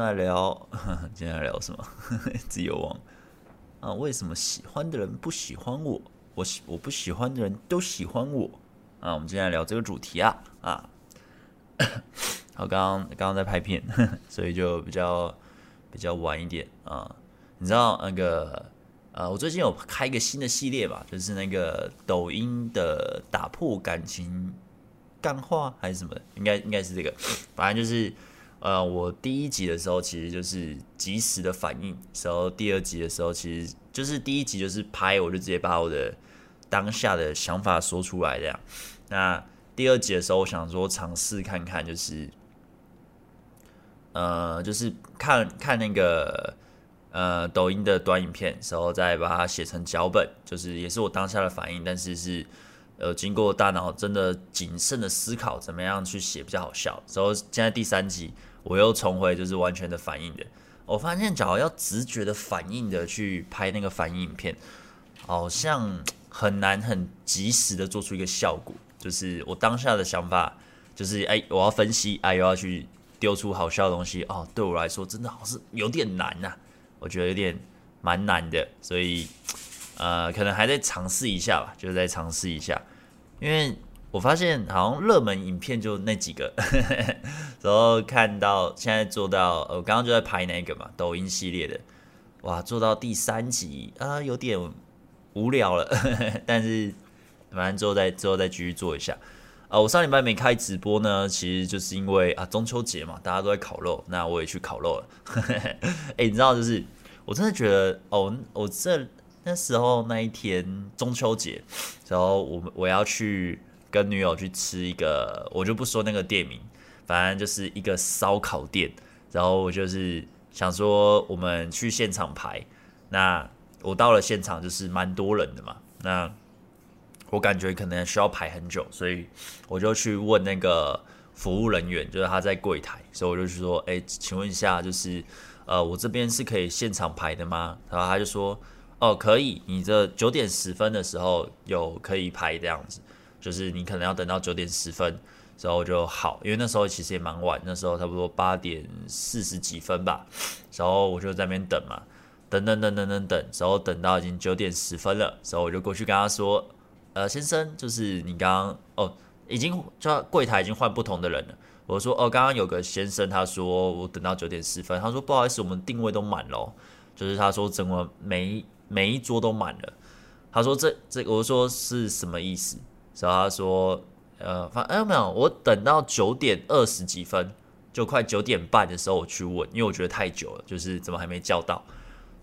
来聊，今天来聊什么？自由王啊？为什么喜欢的人不喜欢我？我喜我不喜欢的人都喜欢我啊？我们今天来聊这个主题啊啊！好，刚刚刚刚在拍片，所以就比较比较晚一点啊。你知道那个呃，我最近有开一个新的系列吧，就是那个抖音的打破感情干话还是什么，应该应该是这个，反正就是。呃，我第一集的时候其实就是即时的反应，然后第二集的时候其实就是第一集就是拍，我就直接把我的当下的想法说出来这样。那第二集的时候，我想说尝试看看，就是呃，就是看看那个呃抖音的短影片，然后再把它写成脚本，就是也是我当下的反应，但是是呃经过大脑真的谨慎的思考，怎么样去写比较好笑。然后现在第三集。我又重回就是完全的反应的，我发现只要要直觉的反应的去拍那个反应影片，好像很难很及时的做出一个效果。就是我当下的想法，就是哎，我要分析，哎，又要去丢出好笑的东西哦。对我来说，真的好像是有点难呐，我觉得有点蛮难的，所以呃，可能还在尝试一下吧，就是再尝试一下，因为。我发现好像热门影片就那几个，然后看到现在做到，我刚刚就在拍那个嘛，抖音系列的，哇，做到第三集啊，有点无聊了，但是反正之后再之后再继续做一下。啊，我上礼拜没开直播呢，其实就是因为啊中秋节嘛，大家都在烤肉，那我也去烤肉了。哎、欸，你知道就是我真的觉得哦，我这那时候那一天中秋节，然后我我要去。跟女友去吃一个，我就不说那个店名，反正就是一个烧烤店。然后我就是想说，我们去现场排。那我到了现场，就是蛮多人的嘛。那我感觉可能需要排很久，所以我就去问那个服务人员，就是他在柜台。所以我就说：“哎，请问一下，就是呃，我这边是可以现场排的吗？”然后他就说：“哦，可以，你这九点十分的时候有可以排这样子。”就是你可能要等到九点十分，然后就好，因为那时候其实也蛮晚，那时候差不多八点四十几分吧，然后我就在那边等嘛，等等等等等等，然后等到已经九点十分了，然后我就过去跟他说，呃，先生，就是你刚刚哦，已经就柜台已经换不同的人了，我说哦，刚刚有个先生他说我等到九点十分，他说不好意思，我们定位都满了，就是他说整个每一每一桌都满了，他说这这我说是什么意思？然后他说，呃，反正、哎、没有，我等到九点二十几分，就快九点半的时候我去问，因为我觉得太久了，就是怎么还没叫到。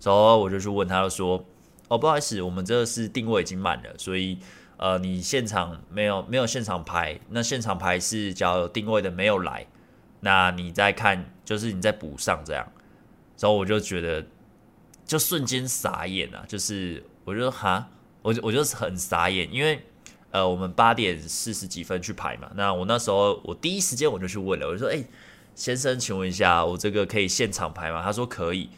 然后我就去问他，说，哦，不好意思，我们这是定位已经满了，所以呃，你现场没有没有现场排，那现场排是只要有定位的没有来，那你再看，就是你再补上这样。然后我就觉得，就瞬间傻眼啊，就是我就哈，我就我就很傻眼，因为。呃，我们八点四十几分去排嘛，那我那时候我第一时间我就去问了，我就说，哎，先生，请问一下，我这个可以现场排吗？他说可以，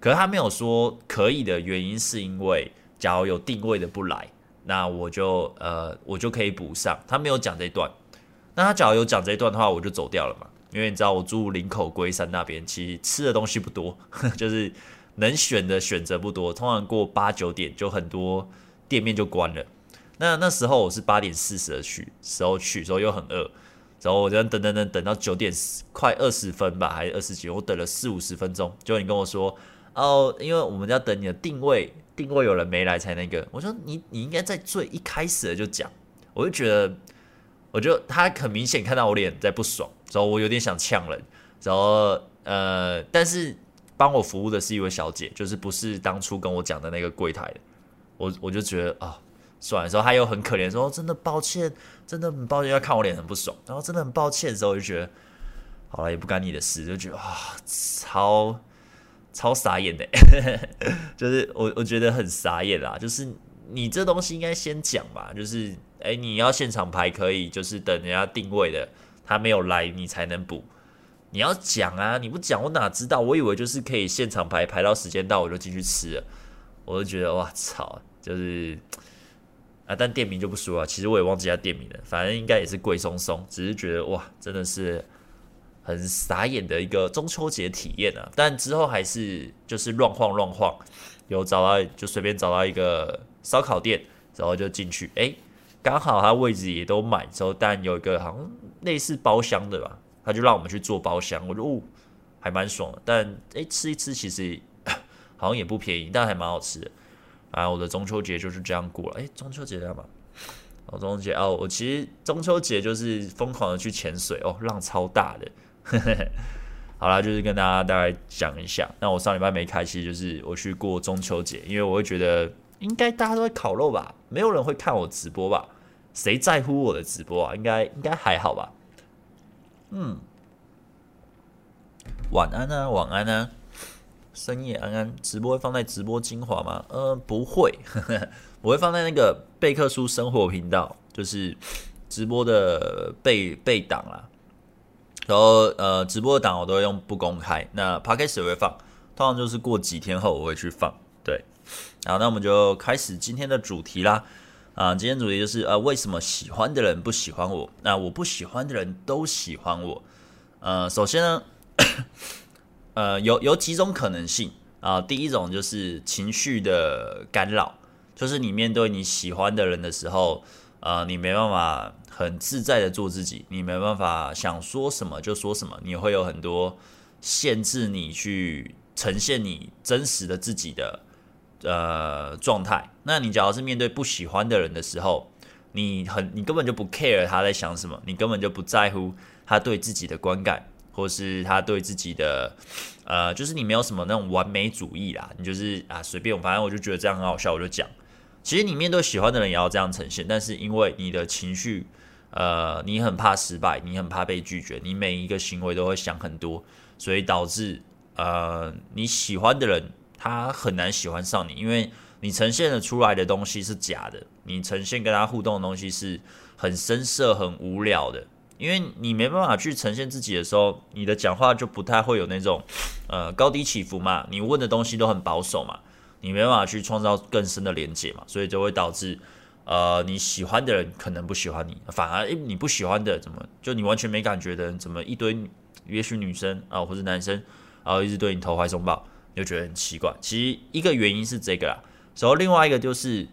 可是他没有说可以的原因是因为，假如有定位的不来，那我就呃我就可以补上，他没有讲这一段。那他假如有讲这一段的话，我就走掉了嘛，因为你知道我住林口龟山那边，其实吃的东西不多，就是能选的选择不多，通常过八九点就很多店面就关了。那那时候我是八点四十的去时候去，时候又很饿，然后我就等等等等到九点快二十分吧，还是二十几，我等了四五十分钟，结果你跟我说哦，因为我们要等你的定位，定位有人没来才那个。我说你你应该在最一开始的就讲，我就觉得，我就他很明显看到我脸在不爽，然后我有点想呛人，然后呃，但是帮我服务的是一位小姐，就是不是当初跟我讲的那个柜台的，我我就觉得啊。转的时候，他又很可怜，说真的抱歉，真的很抱歉，要看我脸很不爽。然后真的很抱歉的时候，我就觉得好了，也不干你的事，就觉得啊，超超傻眼的，就是我我觉得很傻眼啦。就是你这东西应该先讲吧，就是哎、你要现场排可以，就是等人家定位的，他没有来你才能补。你要讲啊，你不讲我哪知道？我以为就是可以现场排，排到时间到我就进去吃了。我就觉得哇操，就是。啊，但店名就不说了。其实我也忘记他店名了，反正应该也是贵松松。只是觉得哇，真的是很傻眼的一个中秋节体验啊。但之后还是就是乱晃乱晃，有找到就随便找到一个烧烤店，然后就进去，哎、刚好他位置也都满，之后但有一个好像类似包厢的吧，他就让我们去坐包厢，我就哦，还蛮爽的。但哎、吃一吃其实 好像也不便宜，但还蛮好吃的。啊，我的中秋节就是这样过了。哎、中秋节干嘛？哦，中秋节哦，我其实中秋节就是疯狂的去潜水哦，浪超大的。好啦，就是跟大家大概讲一下。那我上礼拜没开，其实就是我去过中秋节，因为我会觉得应该大家都会烤肉吧，没有人会看我直播吧？谁在乎我的直播啊？应该应该还好吧？嗯，晚安啊，晚安啊。深夜安安，直播会放在直播精华吗？呃，不会，我会放在那个贝克书生活频道，就是直播的备备档啦。然后呃，直播的档我都会用不公开，那 Podcast 也会放，通常就是过几天后我会去放。对，好，那我们就开始今天的主题啦。啊、今天主题就是呃，为什么喜欢的人不喜欢我？那我不喜欢的人都喜欢我。呃，首先呢。呃，有有几种可能性啊，第一种就是情绪的干扰，就是你面对你喜欢的人的时候，呃，你没办法很自在的做自己，你没办法想说什么就说什么，你会有很多限制你去呈现你真实的自己的呃状态。那你假如是面对不喜欢的人的时候，你很你根本就不 care 他在想什么，你根本就不在乎他对自己的观感。或是他对自己的，呃，就是你没有什么那种完美主义啦，你就是啊随便，反正我就觉得这样很好笑，我就讲。其实你面对喜欢的人也要这样呈现，但是因为你的情绪，呃，你很怕失败，你很怕被拒绝，你每一个行为都会想很多，所以导致呃你喜欢的人他很难喜欢上你，因为你呈现的出来的东西是假的，你呈现跟他互动的东西是很生涩、很无聊的。因为你没办法去呈现自己的时候，你的讲话就不太会有那种，呃，高低起伏嘛。你问的东西都很保守嘛，你没办法去创造更深的连接嘛，所以就会导致，呃，你喜欢的人可能不喜欢你，反而你不喜欢的怎么就你完全没感觉的人，怎么一堆也许女生啊、或者男生，然后一直对你投怀送抱，你就觉得很奇怪。其实一个原因是这个啦，然后另外一个就是，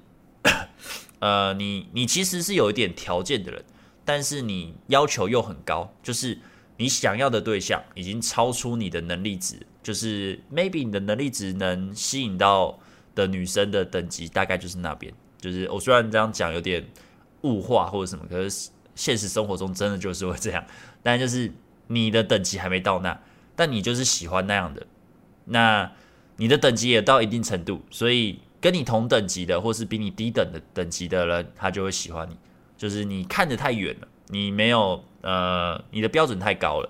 呃，你你其实是有一点条件的人。但是你要求又很高，就是你想要的对象已经超出你的能力值，就是 maybe 你的能力值能吸引到的女生的等级大概就是那边。就是我虽然这样讲有点物化或者什么，可是现实生活中真的就是会这样。但就是你的等级还没到那，但你就是喜欢那样的，那你的等级也到一定程度，所以跟你同等级的或是比你低等的等级的人，他就会喜欢你。就是你看得太远了，你没有呃，你的标准太高了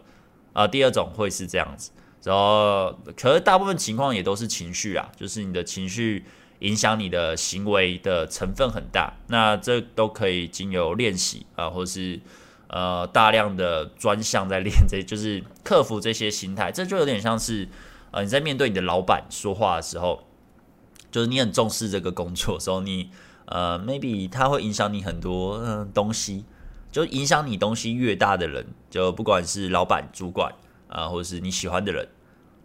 啊、第二种会是这样子，然后可是大部分情况也都是情绪啊，就是你的情绪影响你的行为的成分很大。那这都可以经由练习啊，或是呃大量的专项在练，这就是克服这些心态。这就有点像是呃你在面对你的老板说话的时候，就是你很重视这个工作的时候，你。呃，maybe 它会影响你很多嗯、东西，就影响你东西越大的人，就不管是老板、主管啊、或者是你喜欢的人，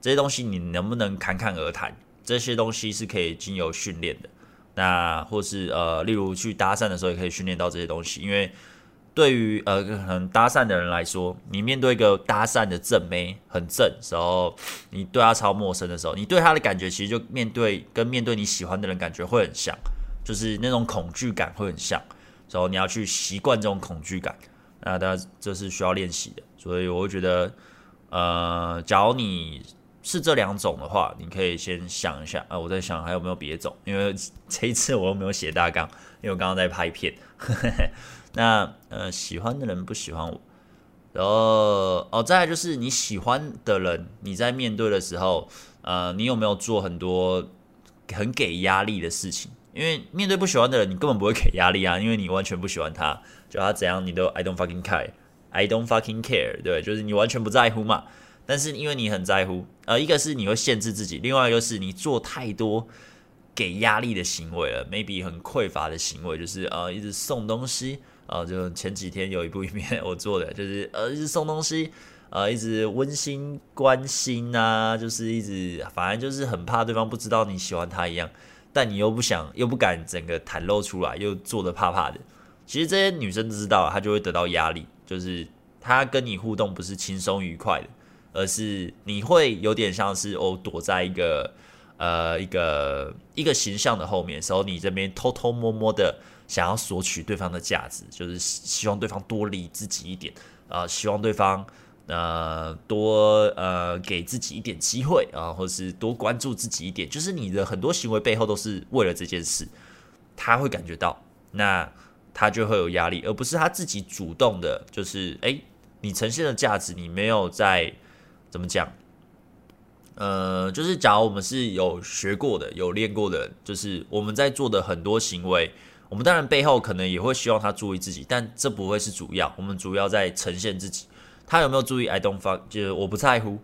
这些东西你能不能侃侃而谈？这些东西是可以经由训练的。那或是呃，例如去搭讪的时候，也可以训练到这些东西。因为对于呃可能搭讪的人来说，你面对一个搭讪的正妹很正时候，你对他超陌生的时候，你对他的感觉其实就面对跟面对你喜欢的人感觉会很像。就是那种恐惧感会很像，然后你要去习惯这种恐惧感，那当然这是需要练习的。所以我会觉得，呃，假如你是这两种的话，你可以先想一下啊，我在想还有没有别种，因为 这一次我又没有写大纲，因为我刚刚在拍片。那呃，喜欢的人不喜欢我，然后哦，再来就是你喜欢的人，你在面对的时候，呃，你有没有做很多很给压力的事情？因为面对不喜欢的人，你根本不会给压力啊，因为你完全不喜欢他，就他怎样你都 I don't fucking care，I don't fucking care，对，就是你完全不在乎嘛。但是因为你很在乎，呃，一个是你会限制自己，另外一个是你做太多给压力的行为了，maybe 很匮乏的行为，就是呃一直送东西，呃，就前几天有一部影片我做的，就是呃一直送东西，呃，一直温馨关心啊，就是一直反正就是很怕对方不知道你喜欢他一样，但你又不想又不敢整个袒露出来，又做的怕怕的。其实这些女生知道，她就会得到压力，就是她跟你互动不是轻松愉快的，而是你会有点像是哦，躲在一个呃一个一个形象的后面，时候你这边偷偷摸摸的想要索取对方的价值，就是希望对方多理自己一点啊、呃，希望对方呃多呃给自己一点机会啊、呃，或是多关注自己一点，就是你的很多行为背后都是为了这件事，他会感觉到那。他就会有压力，而不是他自己主动的，就是诶，你呈现的价值，你没有在怎么讲？呃，就是假如我们是有学过的、有练过的，就是我们在做的很多行为，我们当然背后可能也会希望他注意自己，但这不会是主要，我们主要在呈现自己。他有没有注意？I don't fuck，就是我不在乎，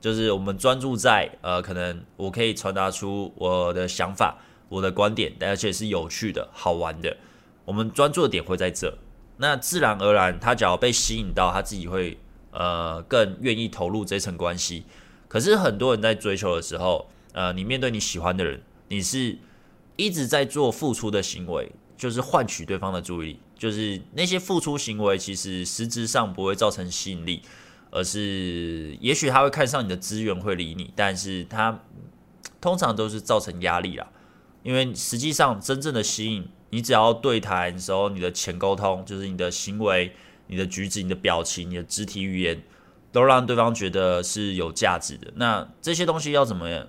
就是我们专注在呃，可能我可以传达出我的想法、我的观点，而且是有趣的、好玩的。我们专注的点会在这，那自然而然，他只要被吸引到，他自己会呃更愿意投入这层关系。可是很多人在追求的时候，呃，你面对你喜欢的人，你是一直在做付出的行为，就是换取对方的注意力，就是那些付出行为其实实质上不会造成吸引力，而是也许他会看上你的资源会理你，但是他通常都是造成压力啦，因为实际上真正的吸引。你只要对谈的时候，你的前沟通就是你的行为、你的举止、你的表情、你的肢体语言，都让对方觉得是有价值的。那这些东西要怎么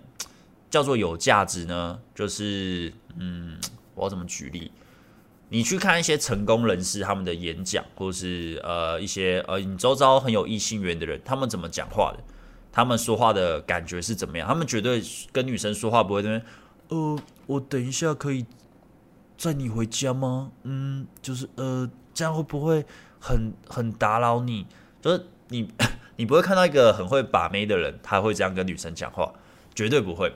叫做有价值呢？就是，嗯，我要怎么举例？你去看一些成功人士他们的演讲，或是呃一些呃你周遭很有异性缘的人，他们怎么讲话的？他们说话的感觉是怎么样？他们绝对跟女生说话不会这边，呃，我等一下可以。载你回家吗？嗯，就是呃，这样会不会很很打扰你？就是你 你不会看到一个很会把妹的人，他会这样跟女生讲话，绝对不会。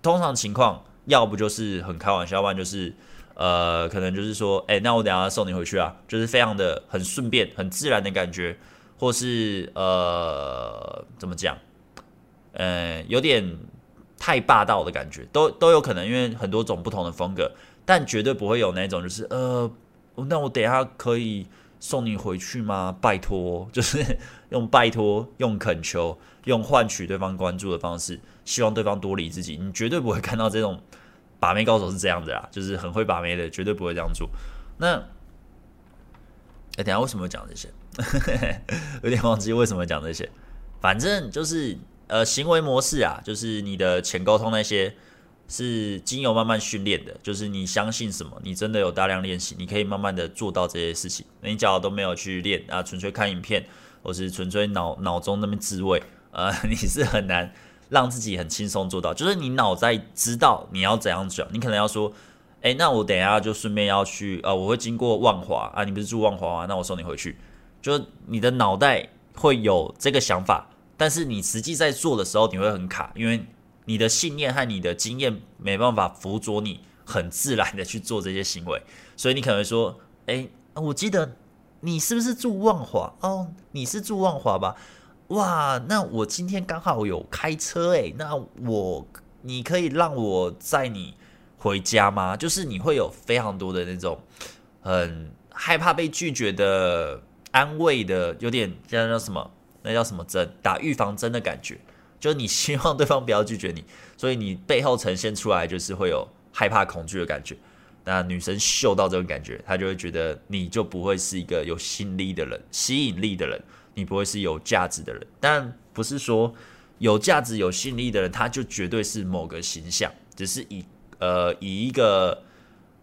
通常情况，要不就是很开玩笑，要不然就是呃，可能就是说，哎、那我等下送你回去啊，就是非常的很顺便、很自然的感觉，或是呃，怎么讲？呃，有点太霸道的感觉，都都有可能，因为很多种不同的风格。但绝对不会有那种，就是呃，那我等下可以送你回去吗？拜托，就是用拜托、用恳求、用换取对方关注的方式，希望对方多理自己。你绝对不会看到这种把妹高手是这样的啦，就是很会把妹的，绝对不会这样做。那，哎，等下为什么讲这些？有点忘记为什么讲这些。反正就是呃，行为模式啊，就是你的前沟通那些。是经由慢慢训练的，就是你相信什么，你真的有大量练习，你可以慢慢的做到这些事情。那你假如都没有去练啊，纯粹看影片，或是纯粹脑脑中那边自慰，呃，你是很难让自己很轻松做到。就是你脑袋知道你要怎样讲，你可能要说，哎，那我等下就顺便要去，呃，我会经过万华啊，你不是住万华吗？那我送你回去。就是你的脑袋会有这个想法，但是你实际在做的时候，你会很卡，因为。你的信念和你的经验没办法辅佐你很自然的去做这些行为，所以你可能会说：“诶，我记得你是不是住万华？哦，你是住万华吧？哇，那我今天刚好有开车诶，那我你可以让我载你回家吗？就是你会有非常多的那种很害怕被拒绝的安慰的，有点叫叫什么？那叫什么针？打预防针的感觉。”就是你希望对方不要拒绝你，所以你背后呈现出来就是会有害怕、恐惧的感觉。那女生嗅到这种感觉，她就会觉得你就不会是一个有吸引力的人、吸引力的人，你不会是有价值的人。但不是说有价值、有吸引力的人，他就绝对是某个形象。只是以呃以一个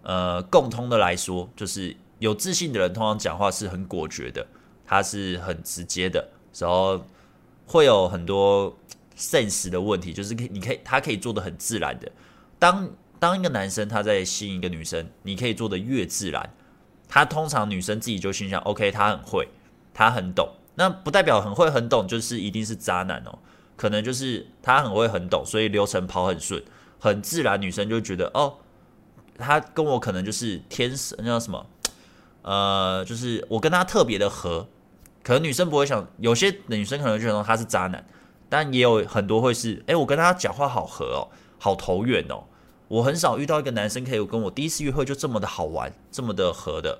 呃共通的来说，就是有自信的人通常讲话是很果决的，他是很直接的，然后会有很多。sense 的问题就是可以，你可以，他可以做的很自然的。当当一个男生他在吸引一个女生，你可以做的越自然，他通常女生自己就心想：OK，他很会，他很懂。那不代表很会很懂就是一定是渣男哦，可能就是他很会很懂，所以流程跑很顺，很自然，女生就觉得哦，他跟我可能就是天生，那叫什么？呃，就是我跟他特别的合，可能女生不会想，有些女生可能就觉得他是渣男，但也有很多会是，哎，我跟他讲话好合哦，好投缘哦。我很少遇到一个男生可以跟我第一次约会就这么的好玩，这么的合的，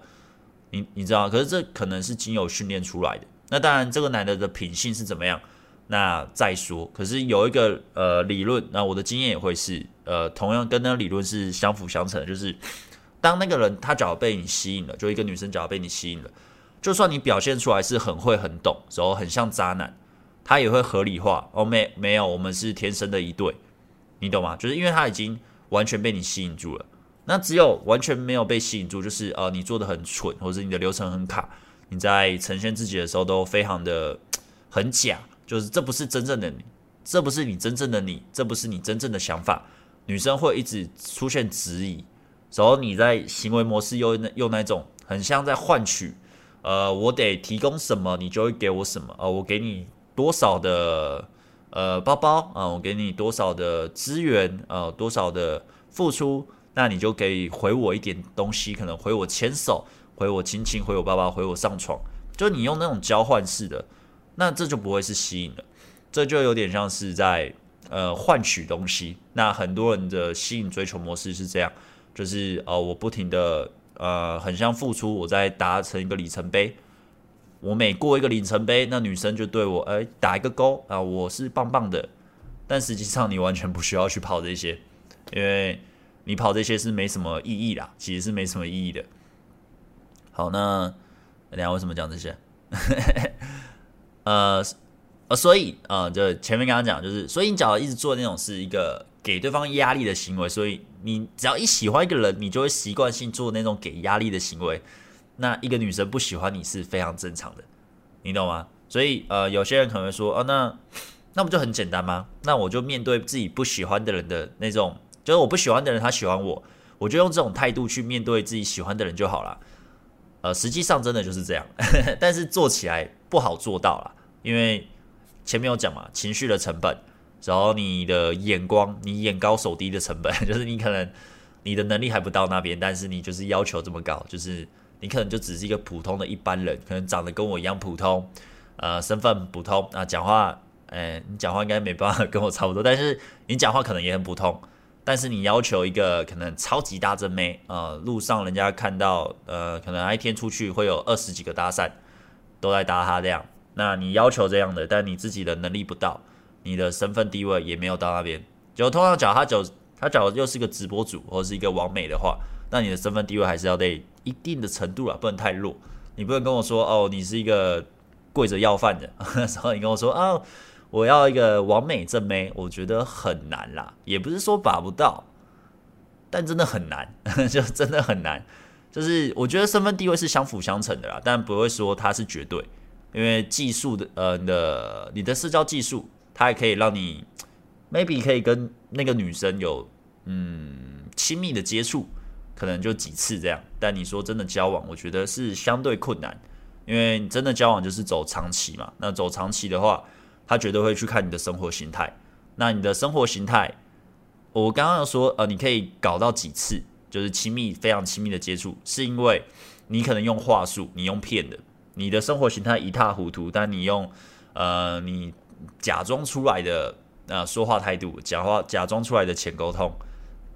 你你知道？可是这可能是经由训练出来的。那当然，这个男的的品性是怎么样，那再说。可是有一个呃理论，那我的经验也会是，呃，同样跟那理论是相辅相成的，就是当那个人他只要被你吸引了，就一个女生只要被你吸引了，就算你表现出来是很会很懂，然后很像渣男，他也会合理化。哦，没没有，我们是天生的一对，你懂吗？就是因为他已经。完全被你吸引住了，那只有完全没有被吸引住，就是呃，你做的很蠢，或者你的流程很卡，你在呈现自己的时候都非常的很假，就是这不是真正的你，这不是你真正的你，这不是你真正的想法，女生会一直出现质疑，然后你在行为模式又又那种很像在换取，呃，我得提供什么，你就会给我什么，呃，我给你多少的。呃，包包啊，我给你多少的资源，呃，多少的付出，那你就可以回我一点东西，可能回我牵手，回我亲亲，回我抱抱，回我上床，就你用那种交换式的，那这就不会是吸引了，这就有点像是在呃换取东西。那很多人的吸引追求模式是这样，就是呃我不停的呃很像付出，我在达成一个里程碑。我每过一个里程碑，那女生就对我哎打一个勾啊，我是棒棒的。但实际上你完全不需要去跑这些，因为你跑这些是没什么意义啦，其实是没什么意义的。好，那大家为什么讲这些？呃 呃，所以、呃，就前面刚刚讲，就是所以你只要一直做那种是一个给对方压力的行为，所以你只要一喜欢一个人，你就会习惯性做那种给压力的行为。那一个女生不喜欢你是非常正常的，你懂吗？所以呃，有些人可能会说，哦，那那不就很简单吗？那我就面对自己不喜欢的人的那种，就是我不喜欢的人他喜欢我，我就用这种态度去面对自己喜欢的人就好了。呃，实际上真的就是这样，但是做起来不好做到啦，因为前面有讲嘛，情绪的成本，然后你的眼光，你眼高手低的成本，就是你可能你的能力还不到那边，但是你就是要求这么高，就是。你可能就只是一个普通的一般人，可能长得跟我一样普通，呃，身份普通啊，讲话，诶、欸，你讲话应该没办法跟我差不多，但是你讲话可能也很普通，但是你要求一个可能超级大正妹，呃，路上人家看到，呃，可能一天出去会有二十几个搭讪，都在搭他这样，那你要求这样的，但你自己的能力不到，你的身份地位也没有到那边，就通常讲他就他假如又是一个直播主或是一个网美的话，那你的身份地位还是要得。一定的程度了，不能太弱。你不能跟我说哦，你是一个跪着要饭的，然后你跟我说啊、哦，我要一个完美正妹，我觉得很难啦。也不是说把不到，但真的很难，就真的很难。就是我觉得身份地位是相辅相成的啦，但不会说它是绝对，因为技术的呃你的你的社交技术，它还可以让你 maybe 可以跟那个女生有嗯亲密的接触。可能就几次这样，但你说真的交往，我觉得是相对困难，因为真的交往就是走长期嘛。那走长期的话，他绝对会去看你的生活形态。那你的生活形态，我刚刚说，呃，你可以搞到几次，就是亲密、非常亲密的接触，是因为你可能用话术，你用骗的，你的生活形态一塌糊涂，但你用呃，你假装出来的呃说话态度，假话假装出来的浅沟通，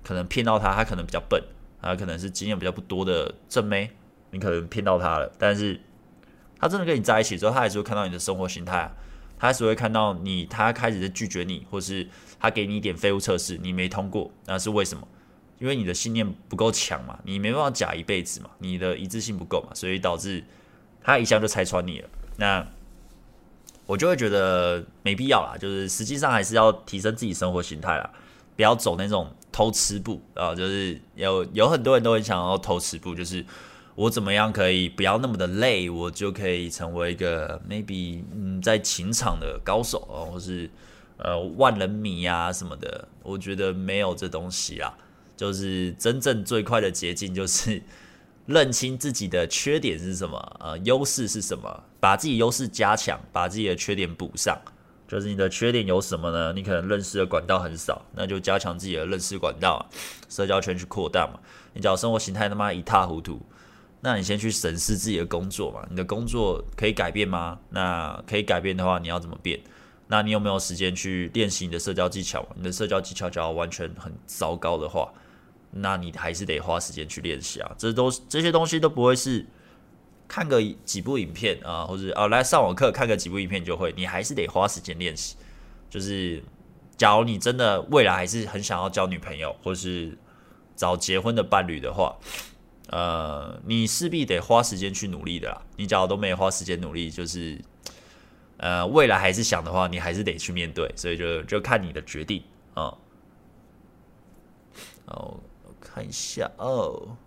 可能骗到他，他可能比较笨。他可能是经验比较不多的正妹，你可能骗到他了，但是他真的跟你在一起之后，他还是会看到你的生活形态啊，他只会看到你，他开始是拒绝你，或是他给你一点废物测试，你没通过，那是为什么？因为你的信念不够强嘛，你没办法假一辈子嘛，你的一致性不够嘛，所以导致他一下就拆穿你了。那我就会觉得没必要啦，就是实际上还是要提升自己生活形态啦。不要走那种偷吃步啊，就是有有很多人都很想要偷吃步，就是我怎么样可以不要那么的累，我就可以成为一个 maybe 嗯在情场的高手啊，或是呃万人迷啊什么的。我觉得没有这东西啦，就是真正最快的捷径就是 认清自己的缺点是什么，呃优势是什么，把自己优势加强，把自己的缺点补上。就是你的缺点有什么呢？你可能认识的管道很少，那就加强自己的认识管道，社交圈去扩大嘛。你只要生活形态他妈一塌糊涂，那你先去审视自己的工作嘛，你的工作可以改变吗？那可以改变的话，你要怎么变？那你有没有时间去练习你的社交技巧？你的社交技巧假如完全很糟糕的话，那你还是得花时间去练习啊。这都这些东西都不会是看个几部影片啊，或者啊来上网课看个几部影片就会，你还是得花时间练习。就是假如你真的未来还是很想要交女朋友，或是找结婚的伴侣的话。呃，你势必得花时间去努力的啦。你假如都没有花时间努力，就是呃，未来还是想的话，你还是得去面对。所以就就看你的决定啊。哦，我看一下哦。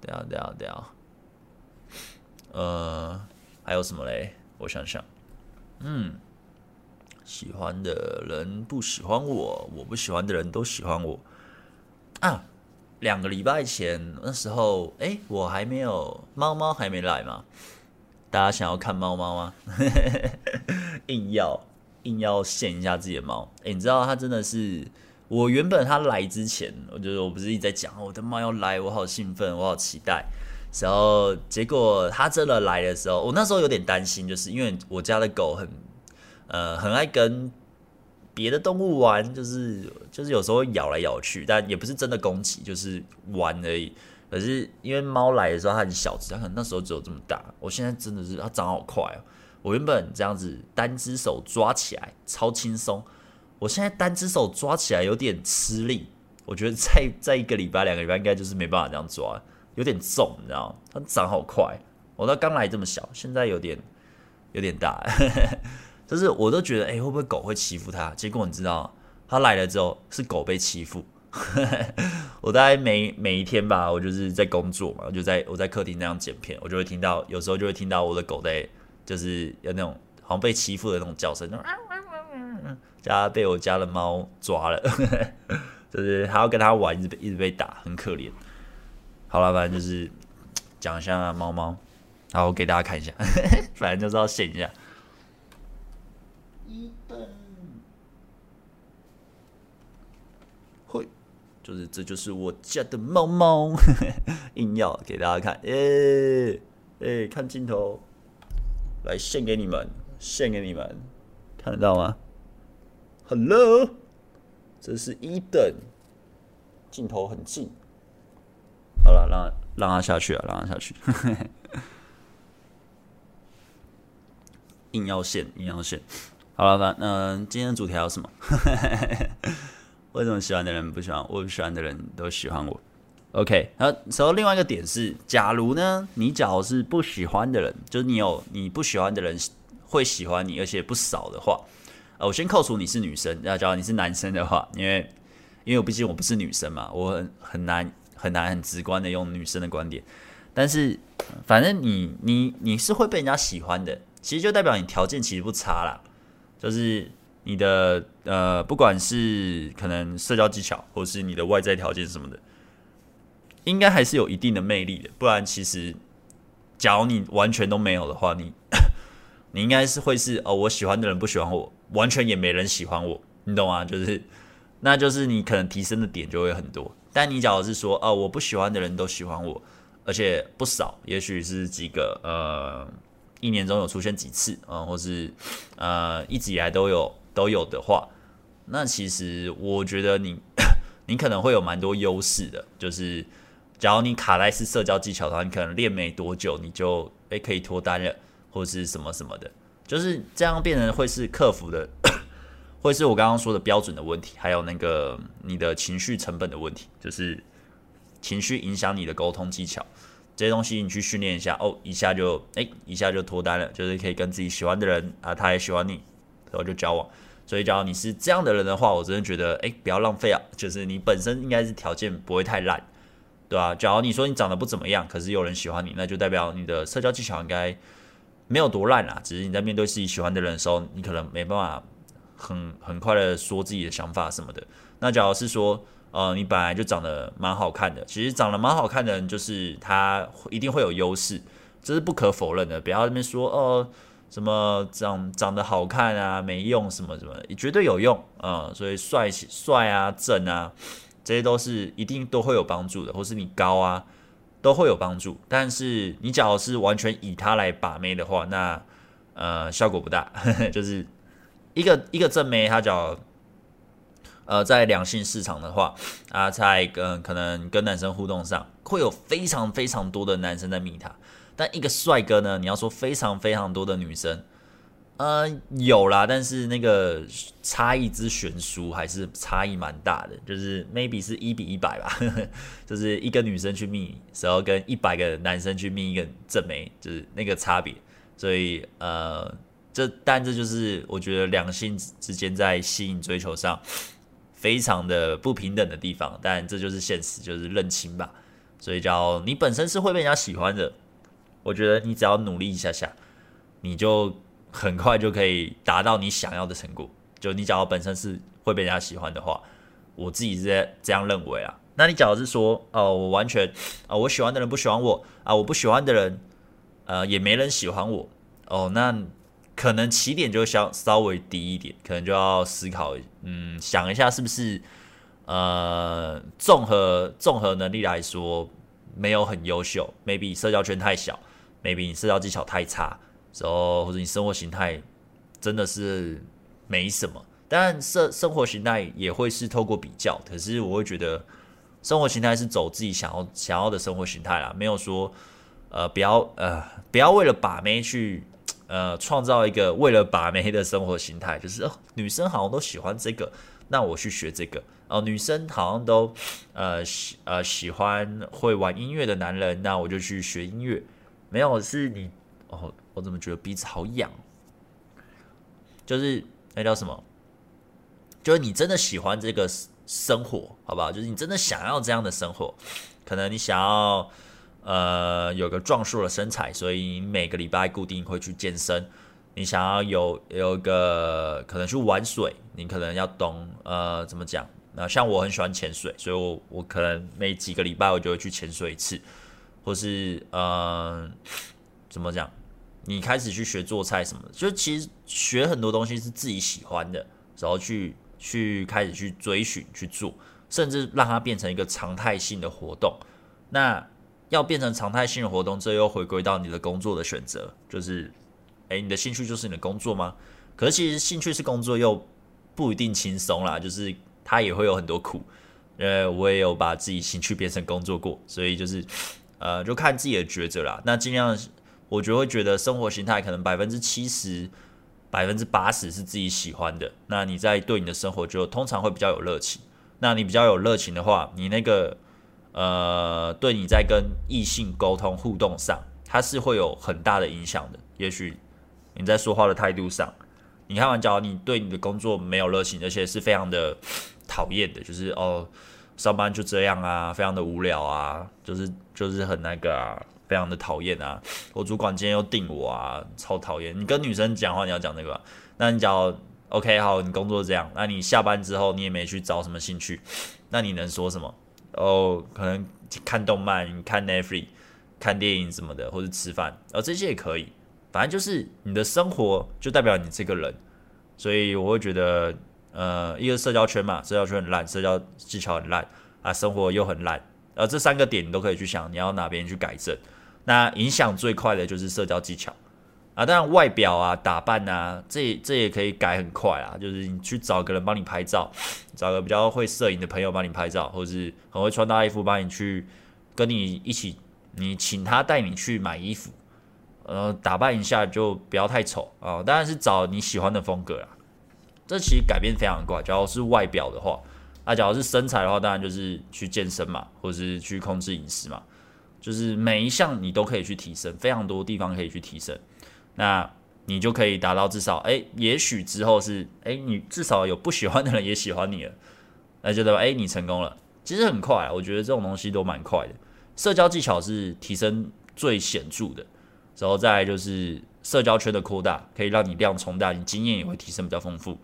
等下，等下，等下。呃，还有什么嘞？我想想。嗯，喜欢的人不喜欢我，我不喜欢的人都喜欢我啊。两个礼拜前那时候，哎、我还没有猫猫还没来嘛？大家想要看猫猫吗？硬要硬要献一下自己的猫。哎、你知道它真的是我原本它来之前，我觉得我不是一直在讲我的猫要来，我好兴奋，我好期待。然后结果他真的来的时候，我那时候有点担心，就是因为我家的狗很呃很爱跟。别的动物玩就是就是有时候会咬来咬去，但也不是真的攻击，就是玩而已。可是因为猫来的时候它很小只，它可能那时候只有这么大。我现在真的是它长好快哦！我原本这样子单只手抓起来超轻松，我现在单只手抓起来有点吃力。我觉得在在一个礼拜两个礼拜应该就是没办法这样抓，有点重，你知道？它长好快，我到刚来这么小，现在有点有点大。就是我都觉得，哎、会不会狗会欺负它？结果你知道，它来了之后是狗被欺负。我大概每每一天吧，我就是在工作嘛，我就在我在客厅那样剪片，我就会听到，有时候就会听到我的狗在，就是有那种好像被欺负的那种叫声，家被我家的猫抓了，就是还要跟它玩，一直被一直被打，很可怜。好了，反正就是讲一下猫猫，然后给大家看一下，反正就是要显一下。一等，会，就是这就是我家的猫猫，硬要给大家看，哎、欸、哎、看镜头，来献给你们，献给你们，看得到吗？Hello，这是一等，镜头很近，好了，让让他下去啊，让他下去，硬要献，硬要献。好了，吧，那今天的主题还有什么？为什么喜欢的人不喜欢我，不喜欢的人都喜欢我？OK，然后，然后另外一个点是，假如呢，你假如是不喜欢的人，就是你有你不喜欢的人会喜欢你，而且不少的话，呃，我先扣除你是女生，那假如你是男生的话，因为因为我毕竟我不是女生嘛，我很很难很难很直观的用女生的观点，但是反正你你你是会被人家喜欢的，其实就代表你条件其实不差啦。就是你的呃，不管是可能社交技巧，或是你的外在条件什么的，应该还是有一定的魅力的。不然，其实假如你完全都没有的话，你 你应该是会是哦，我喜欢的人不喜欢我，完全也没人喜欢我，你懂吗？就是，那就是你可能提升的点就会很多。但你假如是说哦，我不喜欢的人都喜欢我，而且不少，也许是几个呃。一年中有出现几次啊、嗯，或是呃一直以来都有都有的话，那其实我觉得你 你可能会有蛮多优势的。就是假如你卡在是社交技巧的话，你可能练没多久你就诶、可以脱单了，或是什么什么的，就是这样变成会是克服的，会是我刚刚说的标准的问题，还有那个你的情绪成本的问题，就是情绪影响你的沟通技巧。这些东西你去训练一下哦，一下就哎，一下就脱单了，就是可以跟自己喜欢的人啊，他也喜欢你，然后就交往。所以，假如你是这样的人的话，我真的觉得哎，不要浪费啊。就是你本身应该是条件不会太烂，对吧？假如你说你长得不怎么样，可是有人喜欢你，那就代表你的社交技巧应该没有多烂啊。只是你在面对自己喜欢的人的时候，你可能没办法很很快的说自己的想法什么的。那假如是说，呃，你本来就长得蛮好看的，其实长得蛮好看的人，就是他一定会有优势，这是不可否认的。不要在那边说哦，什么长长得好看啊，没用什么什么，绝对有用啊，所以帅气帅啊，正啊，这些都是一定都会有帮助的，或是你高啊，都会有帮助。但是你假如是完全以他来把妹的话，那呃效果不大，就是一个一个正妹，他只要呃在两性市场的话啊，在跟可能跟男生互动上，会有非常非常多的男生在密他。但一个帅哥呢，你要说非常非常多的女生。呃，有啦，但是那个差异之悬殊还是差异蛮大的，就是 maybe 是一比一百吧，就是一个女生去密，然后跟一百个男生去密一个正妹，就是那个差别。所以呃，这但这就是我觉得两性之间在吸引追求上非常的不平等的地方，但这就是现实，就是认清吧。所以叫你本身是会被人家喜欢的，我觉得你只要努力一下下，你就。很快就可以达到你想要的成果。就你假如本身是会被人家喜欢的话，我自己是这样认为啊。那你假如是说，哦，我完全啊，我喜欢的人不喜欢我啊，我不喜欢的人，呃，也没人喜欢我，哦，那可能起点就想稍微低一点，可能就要思考，嗯，想一下是不是，呃，综合综合能力来说没有很优秀，maybe 社交圈太小，maybe 你社交技巧太差。然后或者你生活形态真的是没什么，当然生生活形态也会是透过比较，可是我会觉得生活形态是走自己想要想要的生活形态啦，没有说呃不要呃不要为了把妹去呃创造一个为了把妹的生活形态，就是哦女生好像都喜欢这个，那我去学这个哦，女生好像都呃喜呃喜欢会玩音乐的男人，那我就去学音乐，没有是你哦。我怎么觉得鼻子好痒？就是那叫什么？就是你真的喜欢这个生活，好不好？就是你真的想要这样的生活，可能你想要呃有个壮硕的身材，所以你每个礼拜固定会去健身。你想要有有一个可能去玩水，你可能要懂呃怎么讲？那像我很喜欢潜水，所以我我可能每几个礼拜我就会去潜水一次，或是呃怎么讲？你开始去学做菜什么的，就其实学很多东西是自己喜欢的，然后去去开始去追寻去做，甚至让它变成一个常态性的活动。那要变成常态性的活动，这又回归到你的工作的选择，就是，诶，你的兴趣就是你的工作吗？可是其实兴趣是工作又不一定轻松啦，就是它也会有很多苦。呃，我也有把自己兴趣变成工作过，所以就是，呃，就看自己的抉择啦。那尽量。我觉得会觉得生活形态可能百分之七十、百分之八十是自己喜欢的。那你在对你的生活就通常会比较有热情。那你比较有热情的话，你那个呃，对你在跟异性沟通互动上，它是会有很大的影响的。也许你在说话的态度上，你看完之后，你对你的工作没有热情，而且是非常的讨厌的，就是哦，上班就这样啊，非常的无聊啊，就是就是很那个啊。非常的讨厌啊！我主管今天又定我啊，超讨厌！你跟女生讲话，你要讲那个，那你讲 OK 好，你工作这样，那你下班之后你也没去找什么兴趣，那你能说什么？哦，可能看动漫、看 Netflix、看电影什么的，或者吃饭，哦，这些也可以。反正就是你的生活就代表你这个人，所以我会觉得，呃，一个社交圈嘛，社交圈很烂，社交技巧很烂啊，生活又很烂，呃，这三个点你都可以去想，你要哪边去改正。那影响最快的就是社交技巧啊，当然外表啊、打扮啊，这这也可以改很快啊。就是你去找个人帮你拍照，找个比较会摄影的朋友帮你拍照，或者是很会穿搭衣服帮你去跟你一起，你请他带你去买衣服，呃，打扮一下就不要太丑啊。当然是找你喜欢的风格啊。这其实改变非常快。假如是外表的话，啊，假如是身材的话，当然就是去健身嘛，或是去控制饮食嘛。就是每一项你都可以去提升，非常多地方可以去提升，那你就可以达到至少，哎，也许之后是，哎，你至少有不喜欢的人 也喜欢你了，那就代表，哎，你成功了。其实很快，我觉得这种东西都蛮快的。社交技巧是提升最显著的，然后再就是社交圈的扩大，可以让你量充大，你经验也会提升比较丰富，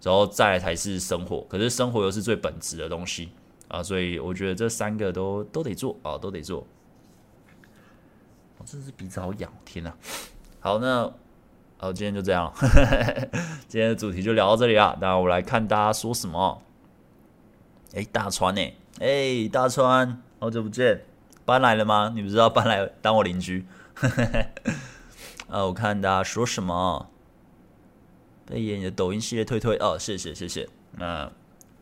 然后再才是生活，可是生活又是最本质的东西啊，所以我觉得这三个都都得做啊，都得做。我真是鼻子好痒，天呐！好，那好，今天就这样，今天的主题就聊到这里啊。那我来看大家说什么。哎，大川呢？哎，大川，好久不见。搬来了吗？你不知道搬来当我邻居？啊，我看大家说什么？被演你的抖音系列推推哦，谢谢谢谢。那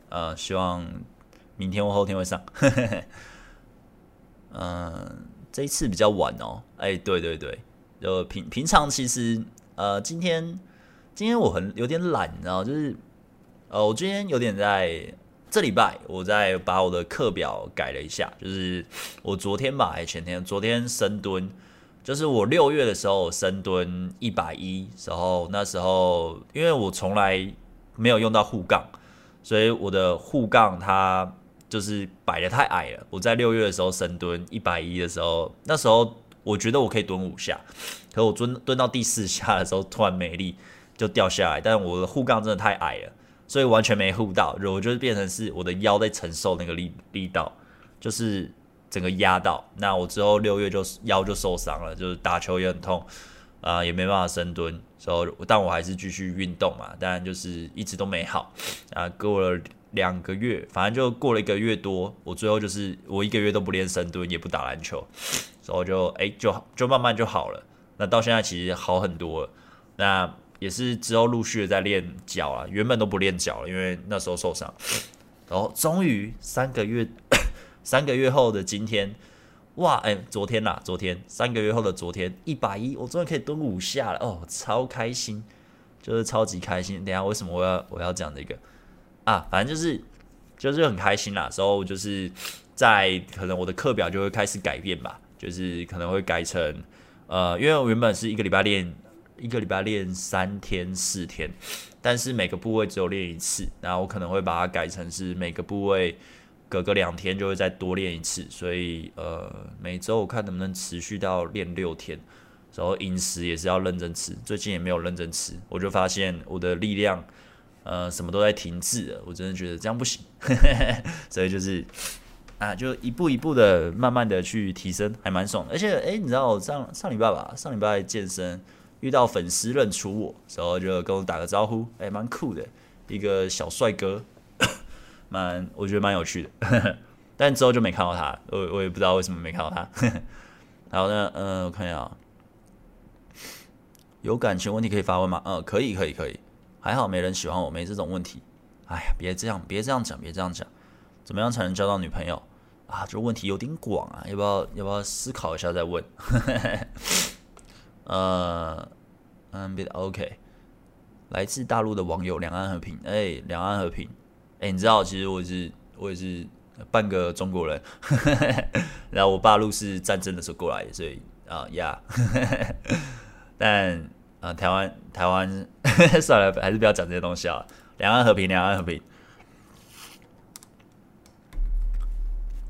呃，希望明天或后天会上。嗯、呃，这一次比较晚哦。哎，对对对，就平平常其实呃，今天今天我很有点懒，然后，就是呃，我今天有点在这礼拜，我在把我的课表改了一下，就是我昨天吧，还前天，昨天深蹲。就是我六月的时候深蹲一百一时候，那时候因为我从来没有用到护杠，所以我的护杠它就是摆的太矮了。我在六月的时候深蹲一百一的时候，那时候我觉得我可以蹲五下，可我蹲蹲到第四下的时候突然没力就掉下来，但我的护杠真的太矮了，所以完全没护到，我就是变成是我的腰在承受那个力力道，就是。整个压到，那我之后六月就腰就受伤了，就是打球也很痛，啊、也没办法深蹲，所以但我还是继续运动嘛，但就是一直都没好，啊，过了两个月，反正就过了一个月多，我最后就是我一个月都不练深蹲，也不打篮球，所以就哎、就就慢慢就好了，那到现在其实好很多了，那也是之后陆续的在练脚啊，原本都不练脚了，因为那时候受伤，然后终于三个月。三个月后的今天，哇，哎、昨天啦，昨天三个月后的昨天，一百一，我终于可以蹲五下了，哦，超开心，就是超级开心。等下为什么我要我要讲这个啊？反正就是就是很开心啦。之后就是在可能我的课表就会开始改变吧，就是可能会改成呃，因为我原本是一个礼拜练一个礼拜练三天四天，但是每个部位只有练一次，然后我可能会把它改成是每个部位。隔个两天就会再多练一次，所以呃，每周我看能不能持续到练六天，然后饮食也是要认真吃。最近也没有认真吃，我就发现我的力量呃什么都在停滞，我真的觉得这样不行，所以就是啊，就一步一步的慢慢的去提升，还蛮爽的。而且哎，你知道我上上礼拜吧，上礼拜健身遇到粉丝认出我，然后就跟我打个招呼，哎，蛮酷的，一个小帅哥。蛮，我觉得蛮有趣的，呵呵，但之后就没看到他，我我也不知道为什么没看到他。呵呵，然后呢，嗯、呃，我看一下，有感情问题可以发问吗？嗯、呃，可以，可以，可以。还好没人喜欢我，没这种问题。哎呀，别这样，别这样讲，别这样讲。怎么样才能交到女朋友啊？这个问题有点广啊，要不要要不要思考一下再问？呃，嗯，别的 OK。来自大陆的网友，两岸和平。哎，两岸和平。哎、你知道，其实我是我也是半个中国人，然后我爸入是战争的时候过来的，所以啊呀 但啊、台湾台湾算了，还是不要讲这些东西啊。两岸和平，两岸和平。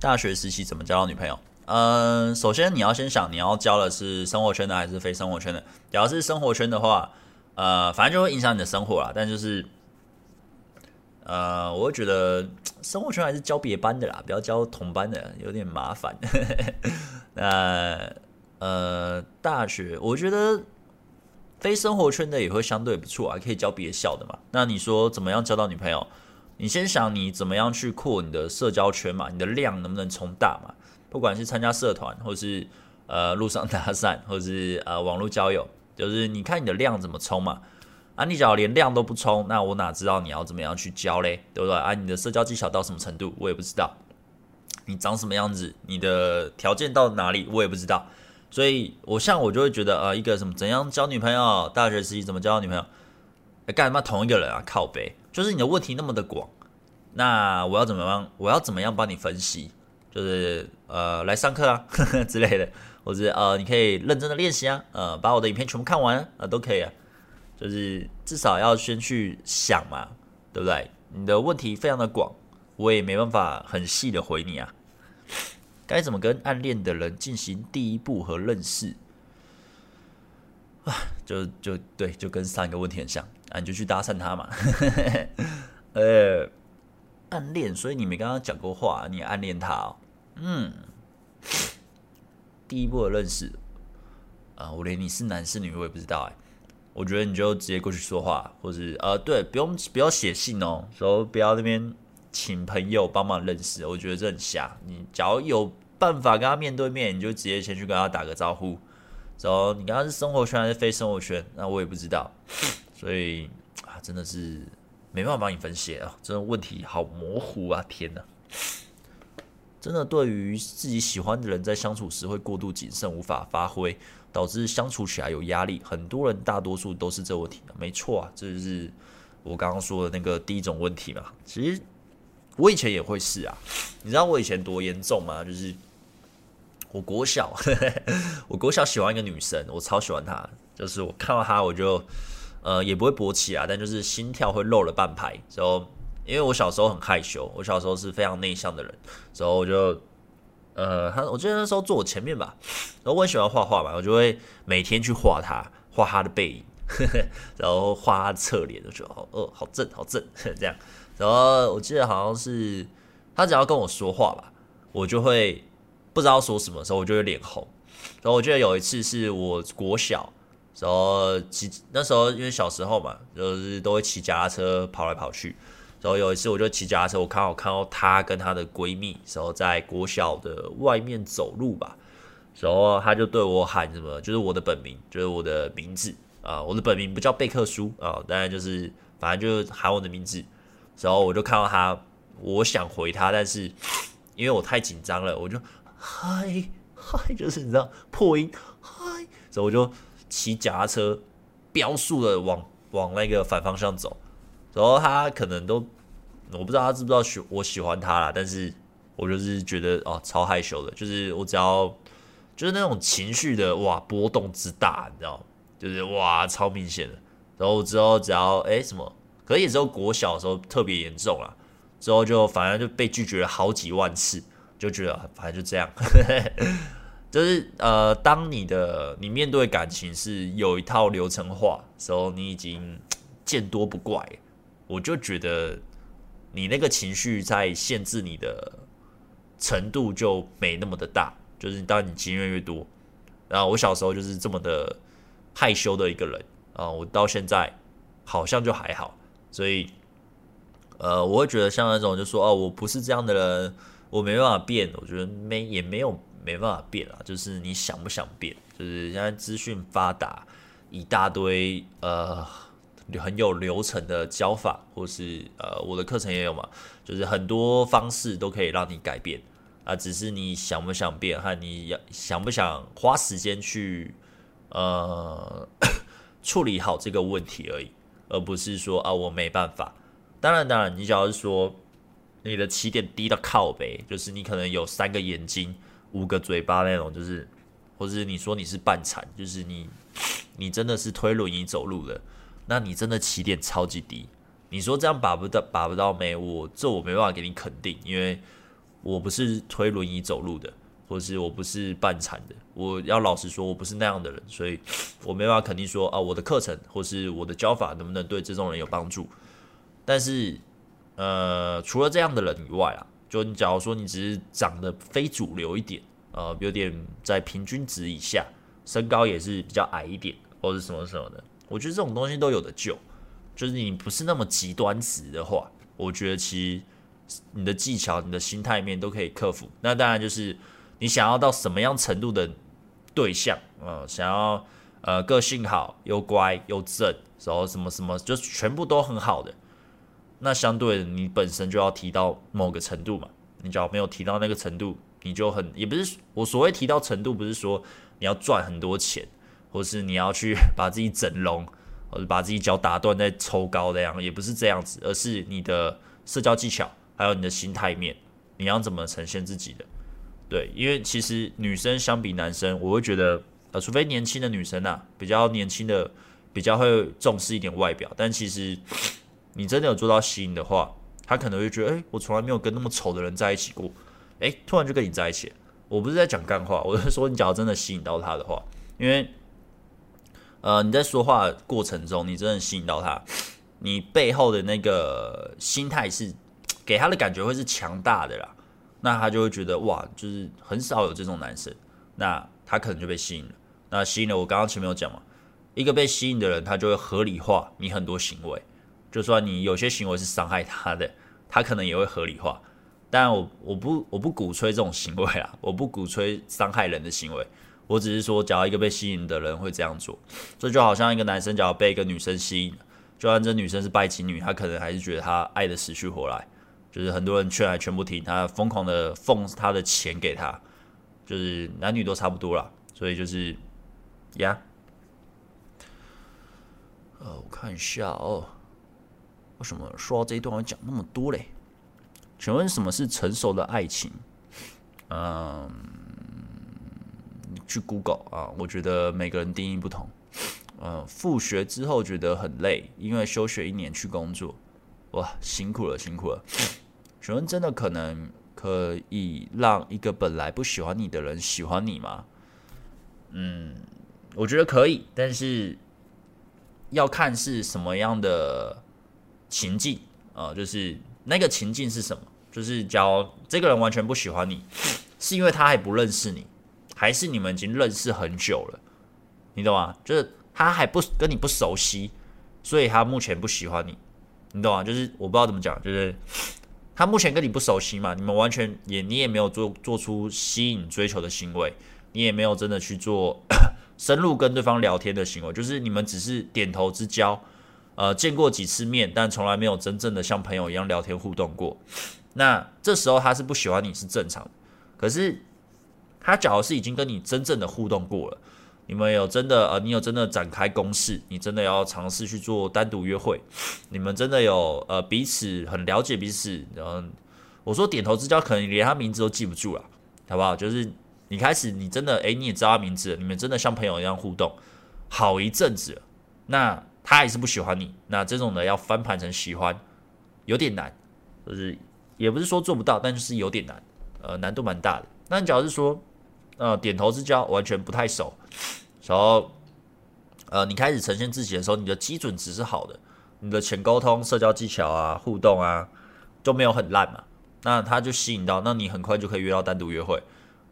大学时期怎么交到女朋友？嗯、首先你要先想你要交的是生活圈的还是非生活圈的。只要是生活圈的话，呃，反正就会影响你的生活啦。但就是。呃，我会觉得生活圈还是交别班的啦，不要交同班的，有点麻烦。那呃，大学我觉得非生活圈的也会相对不错啊，可以交别校的嘛。那你说怎么样交到女朋友？你先想你怎么样去扩你的社交圈嘛，你的量能不能冲大嘛？不管是参加社团，或是呃路上搭讪，或者是呃网络交友，就是你看你的量怎么冲嘛。啊，你只要连量都不冲，那我哪知道你要怎么样去交嘞？对不对？啊，你的社交技巧到什么程度，我也不知道。你长什么样子，你的条件到哪里，我也不知道。所以，我像我就会觉得，啊，一个什么怎样交女朋友，大学时期怎么交女朋友，干什么同一个人啊？靠背，就是你的问题那么的广，那我要怎么样？我要怎么样帮你分析？就是呃，来上课啊呵呵 之类的，或者呃，你可以认真的练习啊，呃，把我的影片全部看完啊，都可以啊。就是至少要先去想嘛，对不对？你的问题非常的广，我也没办法很细的回你啊。该怎么跟暗恋的人进行第一步和认识？啊，就就对，就跟上一个问题很像你就去搭讪他嘛。呃，暗恋，所以你没跟他讲过话，你暗恋他哦。嗯，第一步的认识啊，我连你是男是女我也不知道哎。我觉得你就直接过去说话，或是呃，对，不用不要写信哦，说不要那边请朋友帮忙认识，我觉得这很瞎。你假如有办法跟他面对面，你就直接先去跟他打个招呼。然后你跟他是生活圈还是非生活圈，那我也不知道。所以啊，真的是没办法帮你分析啊，这种问题好模糊啊！天哪，真的对于自己喜欢的人在相处时会过度谨慎，无法发挥，导致相处起来有压力。很多人大多数都是这问题，没错啊，这就是我刚刚说的那个第一种问题嘛。其实我以前也会是啊，你知道我以前多严重吗？就是我国小，我国小喜欢一个女生，我超喜欢她，就是我看到她我就呃也不会勃起啊，但就是心跳会漏了半拍。然后因为我小时候很害羞，我小时候是非常内向的人，然后我就。呃，他我记得那时候坐我前面吧，然后我很喜欢画画嘛，我就会每天去画他，画他的背影，呵 呵然后画他的侧脸，就觉得好哦，好正，好正 这样。然后我记得好像是他只要跟我说话吧，我就会不知道说什么时候，我就会脸红。然后我记得有一次是我国小，然后骑那时候因为小时候嘛，就是都会骑脚踏车跑来跑去。然后有一次，我就骑脚踏车，我刚好看到她跟她的闺蜜，然后在国小的外面走路吧。然后她就对我喊什么，就是我的本名，就是我的名字啊，我的本名不叫贝克书啊，当然就是反正就喊我的名字。然后我就看到她，我想回她，但是因为我太紧张了，我就嗨嗨，就是你知道破音嗨，所以我就骑脚踏车飙速的往往那个反方向走。然后他可能都，我不知道他知不知道喜我喜欢他啦，但是我就是觉得哦超害羞的，就是我只要就是那种情绪的哇波动之大，你知道，就是哇超明显的。然后之后只要哎什么，可以只有国小的时候特别严重啦，之后就反正就被拒绝了好几万次，就觉得反正就这样，就是呃当你的你面对感情是有一套流程化时候，你已经见多不怪。我就觉得你那个情绪在限制你的程度就没那么的大，就是当你经验越多，然后我小时候就是这么的害羞的一个人啊，我到现在好像就还好，所以呃，我会觉得像那种就说哦，我不是这样的人，我没办法变，我觉得没也没有没办法变啊，就是你想不想变，就是现在资讯发达，一大堆呃。很有流程的教法，或是呃，我的课程也有嘛，就是很多方式都可以让你改变啊，只是你想不想变，和你要想不想花时间去呃 处理好这个问题而已，而不是说啊我没办法。当然，当然，你只要是说你的起点低到靠北，就是你可能有三个眼睛、五个嘴巴那种，就是，或者你说你是半残，就是你你真的是推轮椅走路的。那你真的起点超级低，你说这样把不到把不到没，我这我没办法给你肯定，因为我不是推轮椅走路的，或是我不是半残的，我要老实说，我不是那样的人，所以我没办法肯定说啊，我的课程或是我的教法能不能对这种人有帮助。但是，呃，除了这样的人以外啊，就你假如说你只是长得非主流一点，呃，有点在平均值以下，身高也是比较矮一点，或者什么什么的。我觉得这种东西都有的救，就是你不是那么极端值的话，我觉得其实你的技巧、你的心态面都可以克服。那当然就是你想要到什么样程度的对象，呃，想要呃个性好又乖又正，然后什么什么，就全部都很好的。那相对的，你本身就要提到某个程度嘛。你只要没有提到那个程度，你就很也不是我所谓提到程度，不是说你要赚很多钱。或是你要去 把自己整容，或者把自己脚打断再抽高这样，也不是这样子，而是你的社交技巧，还有你的心态面，你要怎么呈现自己的？对，因为其实女生相比男生，我会觉得，呃，除非年轻的女生啊，比较年轻的，比较会重视一点外表，但其实你真的有做到吸引的话，他可能会觉得，哎，我从来没有跟那么丑的人在一起过，哎，突然就跟你在一起。我不是在讲干话，我是说，你假如真的吸引到他的话，因为。呃，你在说话过程中，你真的吸引到他，你背后的那个心态是给他的感觉会是强大的啦，那他就会觉得哇，就是很少有这种男生，那他可能就被吸引了。那吸引了，我刚刚前面有讲嘛，一个被吸引的人，他就会合理化你很多行为，就算你有些行为是伤害他的，他可能也会合理化。但我我不我不鼓吹这种行为啊，我不鼓吹伤害人的行为。我只是说，假如一个被吸引的人会这样做，这就好像一个男生假如被一个女生吸引，就算这女生是拜金女，他可能还是觉得他爱的死去活来，就是很多人劝还劝不听，他疯狂的奉他的钱给他，就是男女都差不多啦，所以就是呀，呃，我看一下哦，为什么说到这一段要讲那么多嘞？请问什么是成熟的爱情？嗯。去 Google 啊，我觉得每个人定义不同。嗯，复学之后觉得很累，因为休学一年去工作，哇，辛苦了，辛苦了。请问真的可能可以让一个本来不喜欢你的人喜欢你吗？嗯，我觉得可以，但是要看是什么样的情境啊，就是那个情境是什么？就是假如这个人完全不喜欢你，是因为他还不认识你。还是你们已经认识很久了，你懂吗？就是他还不跟你不熟悉，所以他目前不喜欢你，你懂吗？就是我不知道怎么讲，就是他目前跟你不熟悉嘛，你们完全也你也没有做做出吸引追求的行为，你也没有真的去做 深入跟对方聊天的行为，就是你们只是点头之交，呃，见过几次面，但从来没有真正的像朋友一样聊天互动过。那这时候他是不喜欢你是正常的，可是。他假如是已经跟你真正的互动过了，你们有真的呃，你有真的展开攻势，你真的要尝试去做单独约会，你们真的有呃彼此很了解彼此，然后我说点头之交，可能连他名字都记不住了，好不好？就是你开始你真的诶、你也知道他名字，你们真的像朋友一样互动好一阵子，那他还是不喜欢你，那这种的要翻盘成喜欢有点难，就是也不是说做不到，但就是有点难，呃，难度蛮大的。那你假如是说。呃，点头之交完全不太熟，然后，呃，你开始呈现自己的时候，你的基准值是好的，你的前沟通、社交技巧啊、互动啊，都没有很烂嘛，那他就吸引到，那你很快就可以约到单独约会，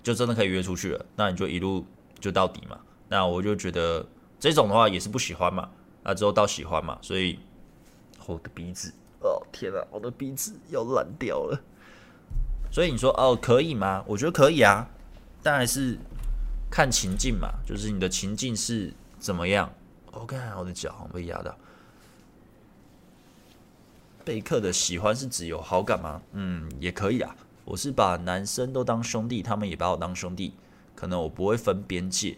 就真的可以约出去了，那你就一路就到底嘛。那我就觉得这种的话也是不喜欢嘛，那之后到喜欢嘛，所以我的鼻子，哦天啊，我的鼻子要烂掉了。所以你说哦可以吗？我觉得可以啊。但还是看情境嘛，就是你的情境是怎么样？OK，我的脚被压到。贝克的喜欢是指有好感吗？嗯，也可以啊。我是把男生都当兄弟，他们也把我当兄弟，可能我不会分边界。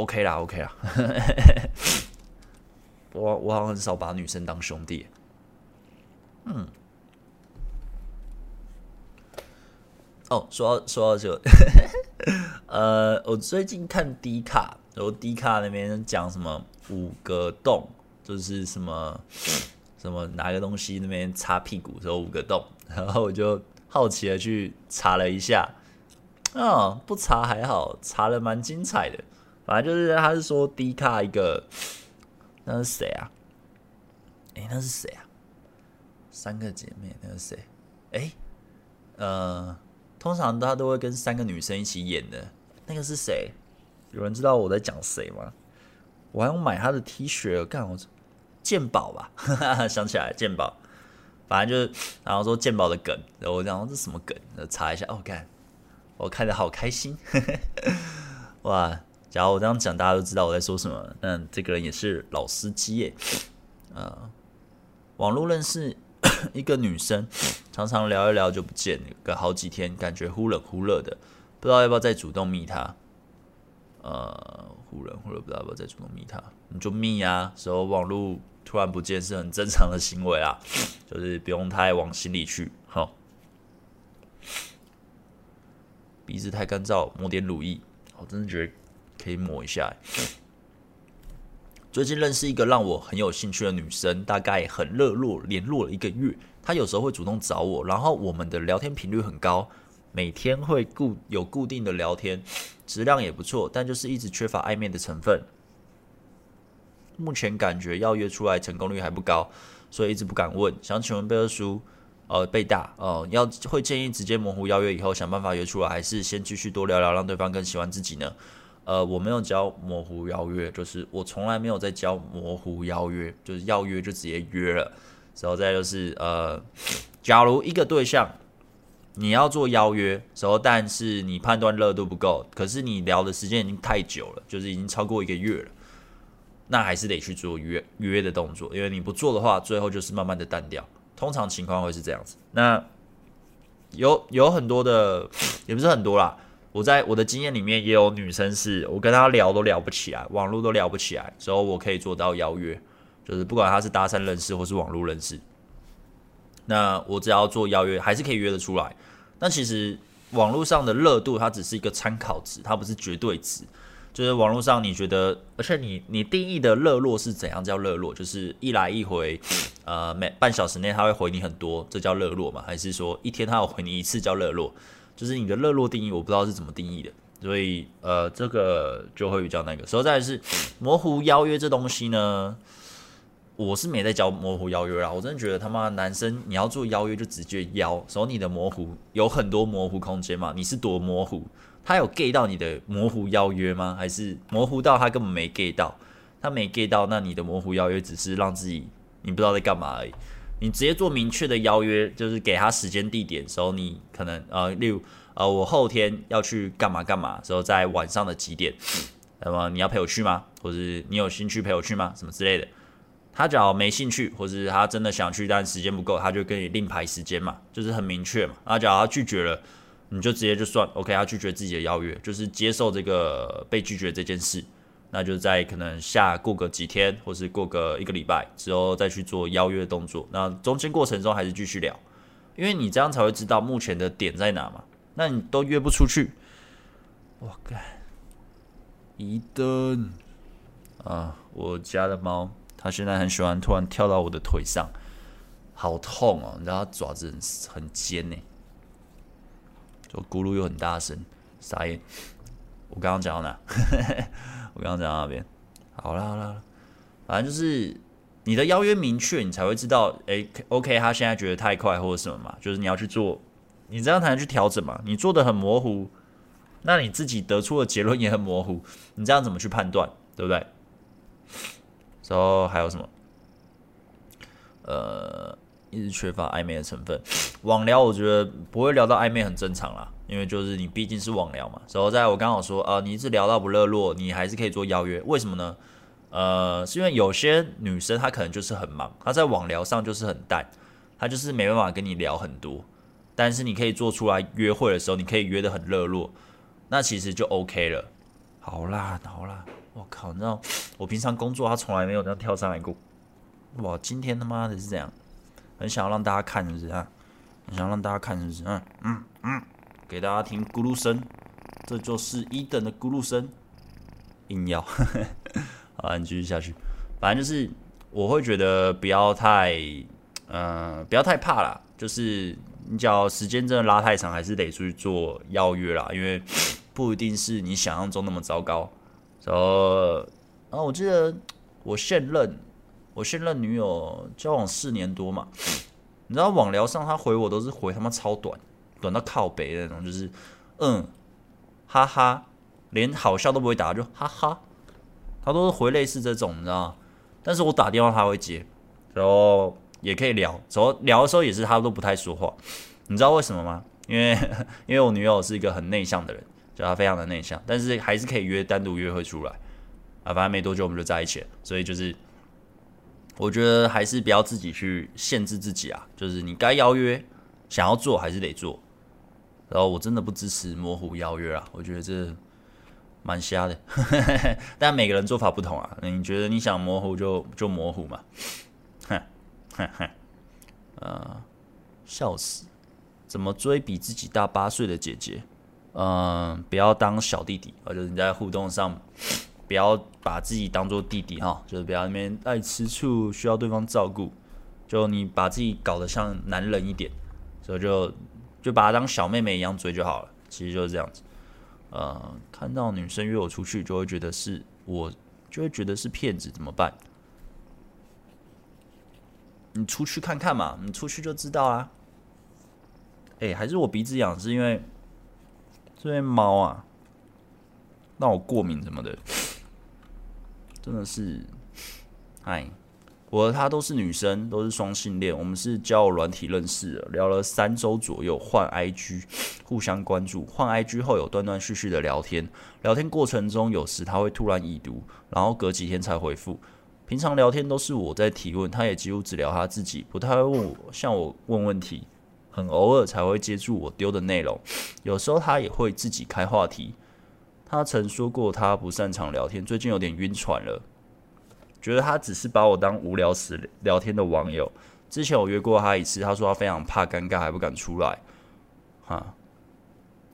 OK 啦，OK 啦。我我好像很少把女生当兄弟。嗯。哦，说到说到这个，呃，我最近看 D 卡，然后 D 卡那边讲什么五个洞，就是什么什么拿个东西那边擦屁股，时候五个洞，然后我就好奇的去查了一下，啊、不查还好，查了蛮精彩的，反正就是他是说低卡一个，那是谁啊？诶，那是谁啊？三个姐妹，那是谁？诶，呃。通常他都会跟三个女生一起演的，那个是谁？有人知道我在讲谁吗？我还要买他的 T 恤，干我鉴宝吧，想起来鉴宝，反正就是然后说鉴宝的梗，然后我讲这什么梗？查一下哦，干，我看得好开心，哇！假如我这样讲，大家都知道我在说什么。那这个人也是老司机耶，呃，网络认识。一个女生常常聊一聊就不见，隔好几天感觉忽冷忽热的，不知道要不要再主动密她。呃，忽冷忽热，不知道要不要再主动密她，你就密啊。时候网络突然不见是很正常的行为啊，就是不用太往心里去。好，鼻子太干燥，抹点乳液，我真的觉得可以抹一下。最近认识一个让我很有兴趣的女生，大概很热络，联络了一个月。她有时候会主动找我，然后我们的聊天频率很高，每天会固有固定的聊天，质量也不错，但就是一直缺乏暧昧的成分。目前感觉要约出来成功率还不高，所以一直不敢问。想请问贝克书，呃，贝大，呃，要会建议直接模糊邀约以后想办法约出来，还是先继续多聊聊，让对方更喜欢自己呢？呃，我没有教模糊邀约，就是我从来没有在教模糊邀约，就是要约就直接约了。然后再就是呃，假如一个对象你要做邀约时候，但是你判断热度不够，可是你聊的时间已经太久了，就是已经超过一个月了，那还是得去做约约的动作，因为你不做的话，最后就是慢慢的淡掉。通常情况会是这样子。那有有很多的，也不是很多啦。我在我的经验里面也有女生是，我跟她聊都聊不起来，网络都聊不起来，所以我可以做到邀约，就是不管她是搭讪认识或是网络认识，那我只要做邀约，还是可以约得出来。那其实网络上的热度它只是一个参考值，它不是绝对值。就是网络上你觉得，而且你你定义的热络是怎样叫热络？就是一来一回，呃，每半小时内他会回你很多，这叫热络吗？还是说一天他有回你一次叫热络？就是你的热络定义，我不知道是怎么定义的，所以呃，这个就会比较那个。所以再是模糊邀约这东西呢，我是没在教模糊邀约啦。我真的觉得他妈男生你要做邀约就直接邀，所以你的模糊有很多模糊空间嘛？你是多模糊？他有 get 到你的模糊邀约吗？还是模糊到他根本没 get 到？他没 get 到，那你的模糊邀约只是让自己你不知道在干嘛而已。你直接做明确的邀约，就是给他时间地点时候，你可能呃，例如呃，我后天要去干嘛干嘛，时候在晚上的几点？那么你要陪我去吗？或者你有兴趣陪我去吗？什么之类的？他只要没兴趣，或是他真的想去，但时间不够，他就跟你另排时间嘛，就是很明确嘛。他只要他拒绝了。你就直接就算 OK，他拒绝自己的邀约，就是接受这个被拒绝这件事，那就在可能下过个几天，或是过个一个礼拜之后再去做邀约动作。那中间过程中还是继续聊，因为你这样才会知道目前的点在哪嘛。那你都约不出去，我靠，一顿啊！我家的猫它现在很喜欢突然跳到我的腿上，好痛哦！你知道它爪子很很尖呢。就咕噜又很大声，傻眼。我刚刚讲到哪？我刚刚讲到哪边？好啦好啦，反正就是你的邀约明确，你才会知道，诶，OK，他现在觉得太快或者什么嘛，就是你要去做，你这样才能去调整嘛。你做的很模糊，那你自己得出的结论也很模糊，你这样怎么去判断，对不对？然后还有什么？呃。一直缺乏暧昧的成分，网聊我觉得不会聊到暧昧很正常啦，因为就是你毕竟是网聊嘛。所以在我刚好说，呃，你一直聊到不热络，你还是可以做邀约，为什么呢？呃，是因为有些女生她可能就是很忙，她在网聊上就是很淡，她就是没办法跟你聊很多。但是你可以做出来约会的时候，你可以约得很热络，那其实就 OK 了。好啦好啦，我靠，你知道我平常工作他从来没有这样跳上来过，哇，今天他妈的是这样。很想要让大家看，是不是啊？很想要让大家看，是不是？嗯嗯嗯，给大家听咕噜声，这就是一等的咕噜声。硬要，好，你继续下去。反正就是，我会觉得不要太，嗯、呃，不要太怕啦。就是你只要时间真的拉太长，还是得出去做邀约啦，因为不一定是你想象中那么糟糕。然后，然啊，我记得我现任。我现任女友交往四年多嘛，你知道网聊上她回我都是回他妈超短，短到靠北的那种，就是嗯，哈哈，连好笑都不会打，就哈哈，他都是回类似这种，你知道吗？但是我打电话他会接，然后也可以聊，然后聊的时候也是他都不太说话，你知道为什么吗？因为因为我女友是一个很内向的人，就她非常的内向，但是还是可以约单独约会出来啊，反正没多久我们就在一起了，所以就是。我觉得还是不要自己去限制自己啊，就是你该邀约，想要做还是得做。然后我真的不支持模糊邀约啊，我觉得这蛮瞎的。但每个人做法不同啊，你觉得你想模糊就就模糊嘛？哼哼哼，呃，笑死！怎么追比自己大八岁的姐姐？嗯、不要当小弟弟，或者你在互动上。不要把自己当做弟弟哈，就是不要那边爱吃醋，需要对方照顾。就你把自己搞得像男人一点，所以就就把她当小妹妹一样追就好了。其实就是这样子。呃，看到女生约我出去，就会觉得是我，就会觉得是骗子，怎么办？你出去看看嘛，你出去就知道啊。哎，还是我鼻子痒，是因为这边猫啊，让我过敏什么的。真的是，哎，我和她都是女生，都是双性恋。我们是交友软体认识的，聊了三周左右，换 IG，互相关注。换 IG 后有断断续续的聊天，聊天过程中有时她会突然已读，然后隔几天才回复。平常聊天都是我在提问，她也几乎只聊她自己，不太会问我，向我问问题。很偶尔才会接住我丢的内容，有时候她也会自己开话题。她曾说过她不擅长聊天，最近有点晕船了。觉得他只是把我当无聊时聊天的网友。之前我约过他一次，他说他非常怕尴尬，还不敢出来。哈，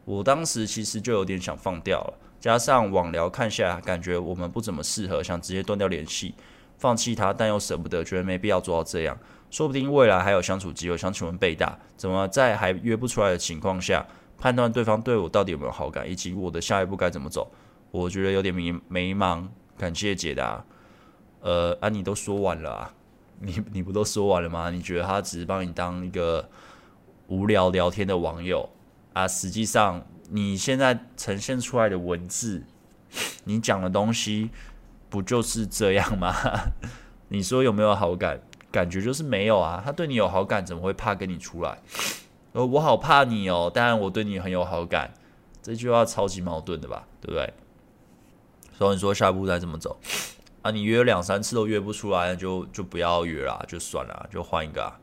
我当时其实就有点想放掉了，加上网聊看下来，感觉我们不怎么适合，想直接断掉联系，放弃他，但又舍不得，觉得没必要做到这样。说不定未来还有相处机会。想请问贝大，怎么在还约不出来的情况下，判断对方对我到底有没有好感，以及我的下一步该怎么走？我觉得有点迷迷茫。感谢解答。呃，啊，你都说完了啊，你你不都说完了吗？你觉得他只是帮你当一个无聊聊天的网友啊？实际上，你现在呈现出来的文字，你讲的东西，不就是这样吗？你说有没有好感？感觉就是没有啊。他对你有好感，怎么会怕跟你出来？呃，我好怕你哦，当然我对你很有好感，这句话超级矛盾的吧？对不对？所以你说下一步该怎么走？啊，你约两三次都约不出来，就就不要约了，就算了，就换一个啊，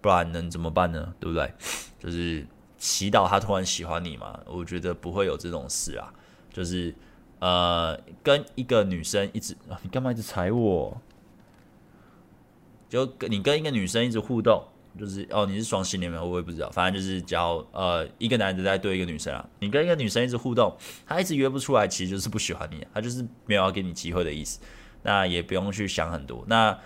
不然能怎么办呢？对不对？就是祈祷他突然喜欢你嘛。我觉得不会有这种事啊。就是呃，跟一个女生一直，你干嘛一直踩我？就跟你跟一个女生一直互动。就是哦，你是双性恋吗？我也不知道，反正就是教呃一个男的在对一个女生啊，你跟一个女生一直互动，他一直约不出来，其实就是不喜欢你，他就是没有要给你机会的意思。那也不用去想很多。那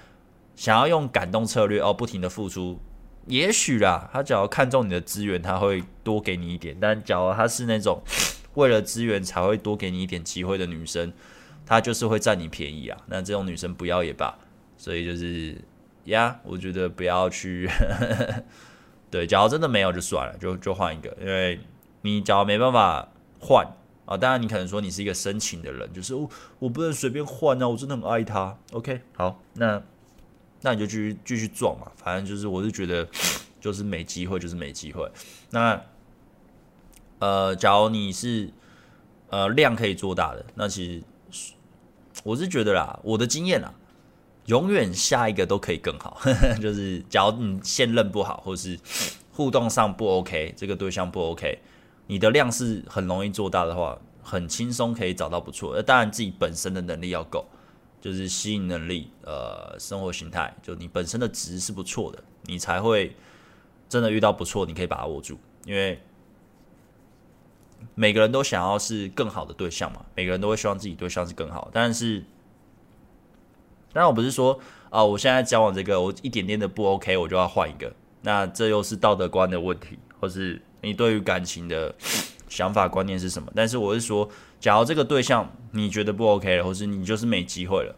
想要用感动策略哦，不停的付出，也许啦，他只要看中你的资源，他会多给你一点。但假如他是那种 为了资源才会多给你一点机会的女生，她就是会占你便宜啊。那这种女生不要也罢。所以就是。呀我觉得不要去，对，假如真的没有就算了，就就换一个，因为你假如没办法换啊，当然你可能说你是一个深情的人，就是我我不能随便换啊，我真的很爱他。OK，好，那那你就继续继续撞嘛，反正就是我是觉得就是没机会就是没机会。那呃，假如你是呃量可以做大的，那其实我是觉得啦，我的经验啦。永远下一个都可以更好，就是假如你现任不好，或是互动上不 OK，这个对象不 OK，你的量是很容易做大的话，很轻松可以找到不错。那当然自己本身的能力要够，就是吸引能力，呃，生活形态，就你本身的值是不错的，你才会真的遇到不错，你可以把握住。因为每个人都想要是更好的对象嘛，每个人都会希望自己对象是更好，但是。当然我不是说啊，我现在交往这个我一点点的不 OK，我就要换一个。那这又是道德观的问题，或是你对于感情的想法观念是什么？但是我是说，假如这个对象你觉得不 OK 了，或是你就是没机会了，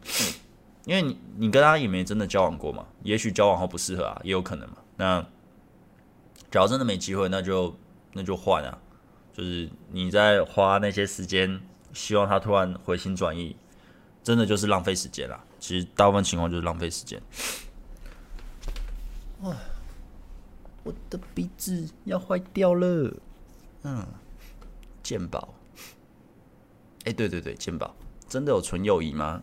因为你你跟他也没真的交往过嘛，也许交往后不适合啊，也有可能嘛。那假如真的没机会，那就那就换啊，就是你在花那些时间，希望他突然回心转意，真的就是浪费时间啦。其实大部分情况就是浪费时间。我的鼻子要坏掉了。嗯，健宝。哎，对对对，健宝真的有纯友谊吗？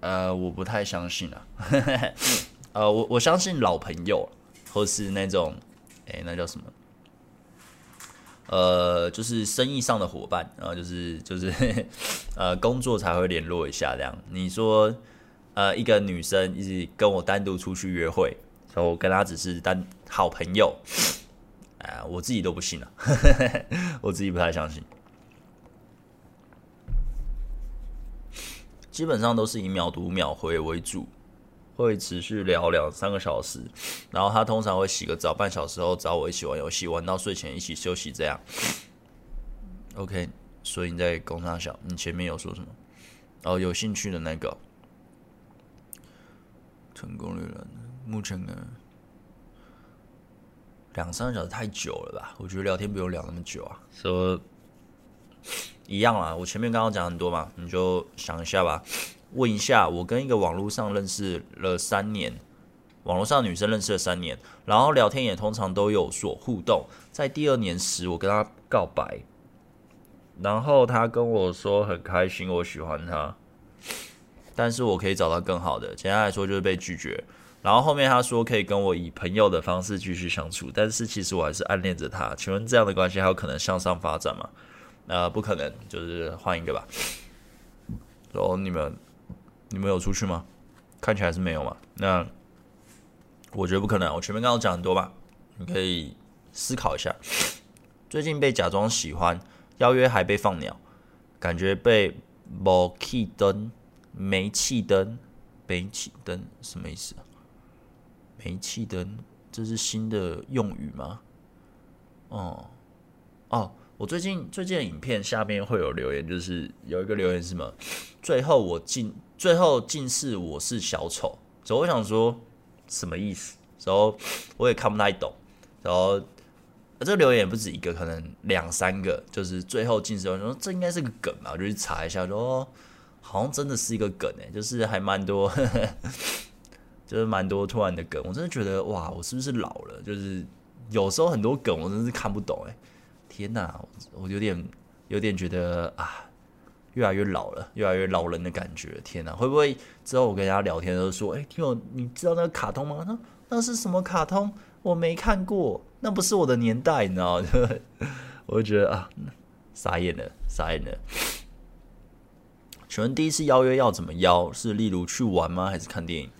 呃，我不太相信啊。呃，我我相信老朋友，或是那种，哎，那叫什么？呃，就是生意上的伙伴，然后就是就是，呃，工作才会联络一下这样。你说，呃，一个女生一直跟我单独出去约会，然后我跟他只是单好朋友，啊、呃，我自己都不信了，我自己不太相信。基本上都是以秒读秒回为主。会持续聊两三个小时，然后他通常会洗个澡，半小时后找我一起玩游戏，玩到睡前一起休息这样。OK，所以你在工商小，你前面有说什么？哦，有兴趣的那个成功率了，目前呢两三个小时太久了吧？我觉得聊天不用聊那么久啊。说一样啊，我前面刚刚讲很多嘛，你就想一下吧。问一下，我跟一个网络上认识了三年，网络上女生认识了三年，然后聊天也通常都有所互动。在第二年时，我跟她告白，然后她跟我说很开心，我喜欢她，但是我可以找到更好的。简单来说就是被拒绝。然后后面他说可以跟我以朋友的方式继续相处，但是其实我还是暗恋着他。请问这样的关系还有可能向上发展吗？呃，不可能，就是换一个吧。然后你们，你们有出去吗？看起来是没有嘛。那我觉得不可能。我前面刚刚讲很多吧，你可以思考一下。最近被假装喜欢，邀约还被放鸟，感觉被没气灯、煤气灯、煤气灯什么意思？煤气灯，这是新的用语吗？哦，哦。我最近最近的影片下面会有留言，就是有一个留言是什么？最后我近最后竟是我是小丑，所以我想说什么意思？然后我也看不太懂。然后这个留言也不止一个，可能两三个，就是最后竟是我说这应该是个梗吧，我就去查一下，说好像真的是一个梗诶，就是还蛮多，就是蛮多突然的梗。我真的觉得哇，我是不是老了？就是有时候很多梗我真是看不懂诶。天呐，我有点有点觉得啊，越来越老了，越来越老人的感觉。天呐，会不会之后我跟人家聊天都说，哎、欸，听我，你知道那个卡通吗？那那是什么卡通？我没看过，那不是我的年代，你知道吗？我就觉得啊，傻眼了，傻眼了。请问第一次邀约要怎么邀？是例如去玩吗？还是看电影？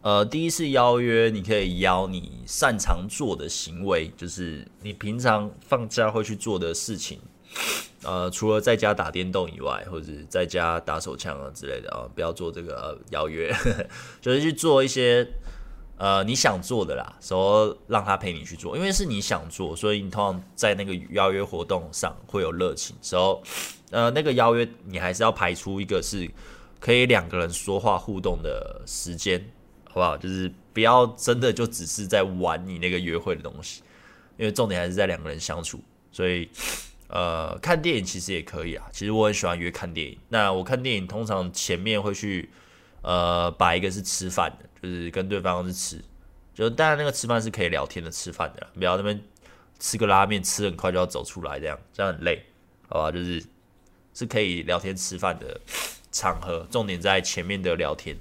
呃，第一次邀约，你可以邀你擅长做的行为，就是你平常放假会去做的事情。呃，除了在家打电动以外，或者在家打手枪啊之类的啊，不要做这个、邀约，就是去做一些呃你想做的啦，说让他陪你去做，因为是你想做，所以你通常在那个邀约活动上会有热情。时候呃，那个邀约你还是要排出一个是可以两个人说话互动的时间。好不好？就是不要真的就只是在玩你那个约会的东西，因为重点还是在两个人相处。所以，呃，看电影其实也可以啊。其实我很喜欢约看电影。那我看电影通常前面会去，呃，摆一个是吃饭的，就是跟对方是吃，就当然那个吃饭是可以聊天的吃饭的，不要那边吃个拉面吃很快就要走出来这样，这样很累，好吧？就是是可以聊天吃饭的场合，重点在前面的聊天。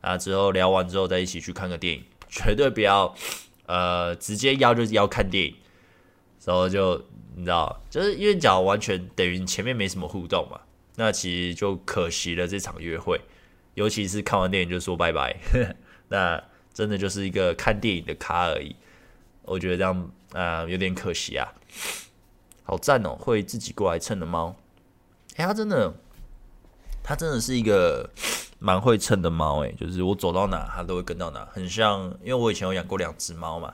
啊，之后聊完之后再一起去看个电影，绝对不要，呃，直接邀就是要看电影，然后就你知道，就是因为讲完全等于前面没什么互动嘛，那其实就可惜了这场约会，尤其是看完电影就说拜拜，那真的就是一个看电影的咖而已，我觉得这样啊，有点可惜啊，好赞哦，会自己过来蹭的猫，哎，它真的，它真的是一个。蛮会蹭的猫诶，就是我走到哪它都会跟到哪，很像，因为我以前有养过两只猫嘛，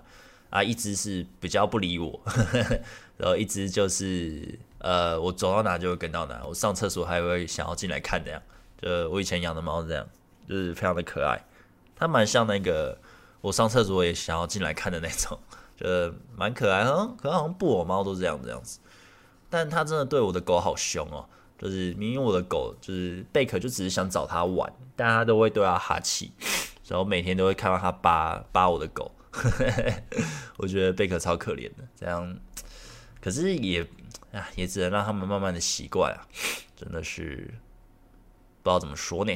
啊，一只是比较不理我，呵呵，然后一只就是呃，我走到哪就会跟到哪，我上厕所还会想要进来看这样，就我以前养的猫这样，就是非常的可爱，它蛮像那个我上厕所也想要进来看的那种，就蛮可爱，嗯，可能好像布偶猫都这样这样子，但它真的对我的狗好凶哦。就是明明我的狗就是贝壳，就只是想找它玩，但它都会对它哈气，然后每天都会看到它扒扒我的狗，我觉得贝壳超可怜的，这样，可是也啊也只能让他们慢慢的习惯啊，真的是不知道怎么说呢，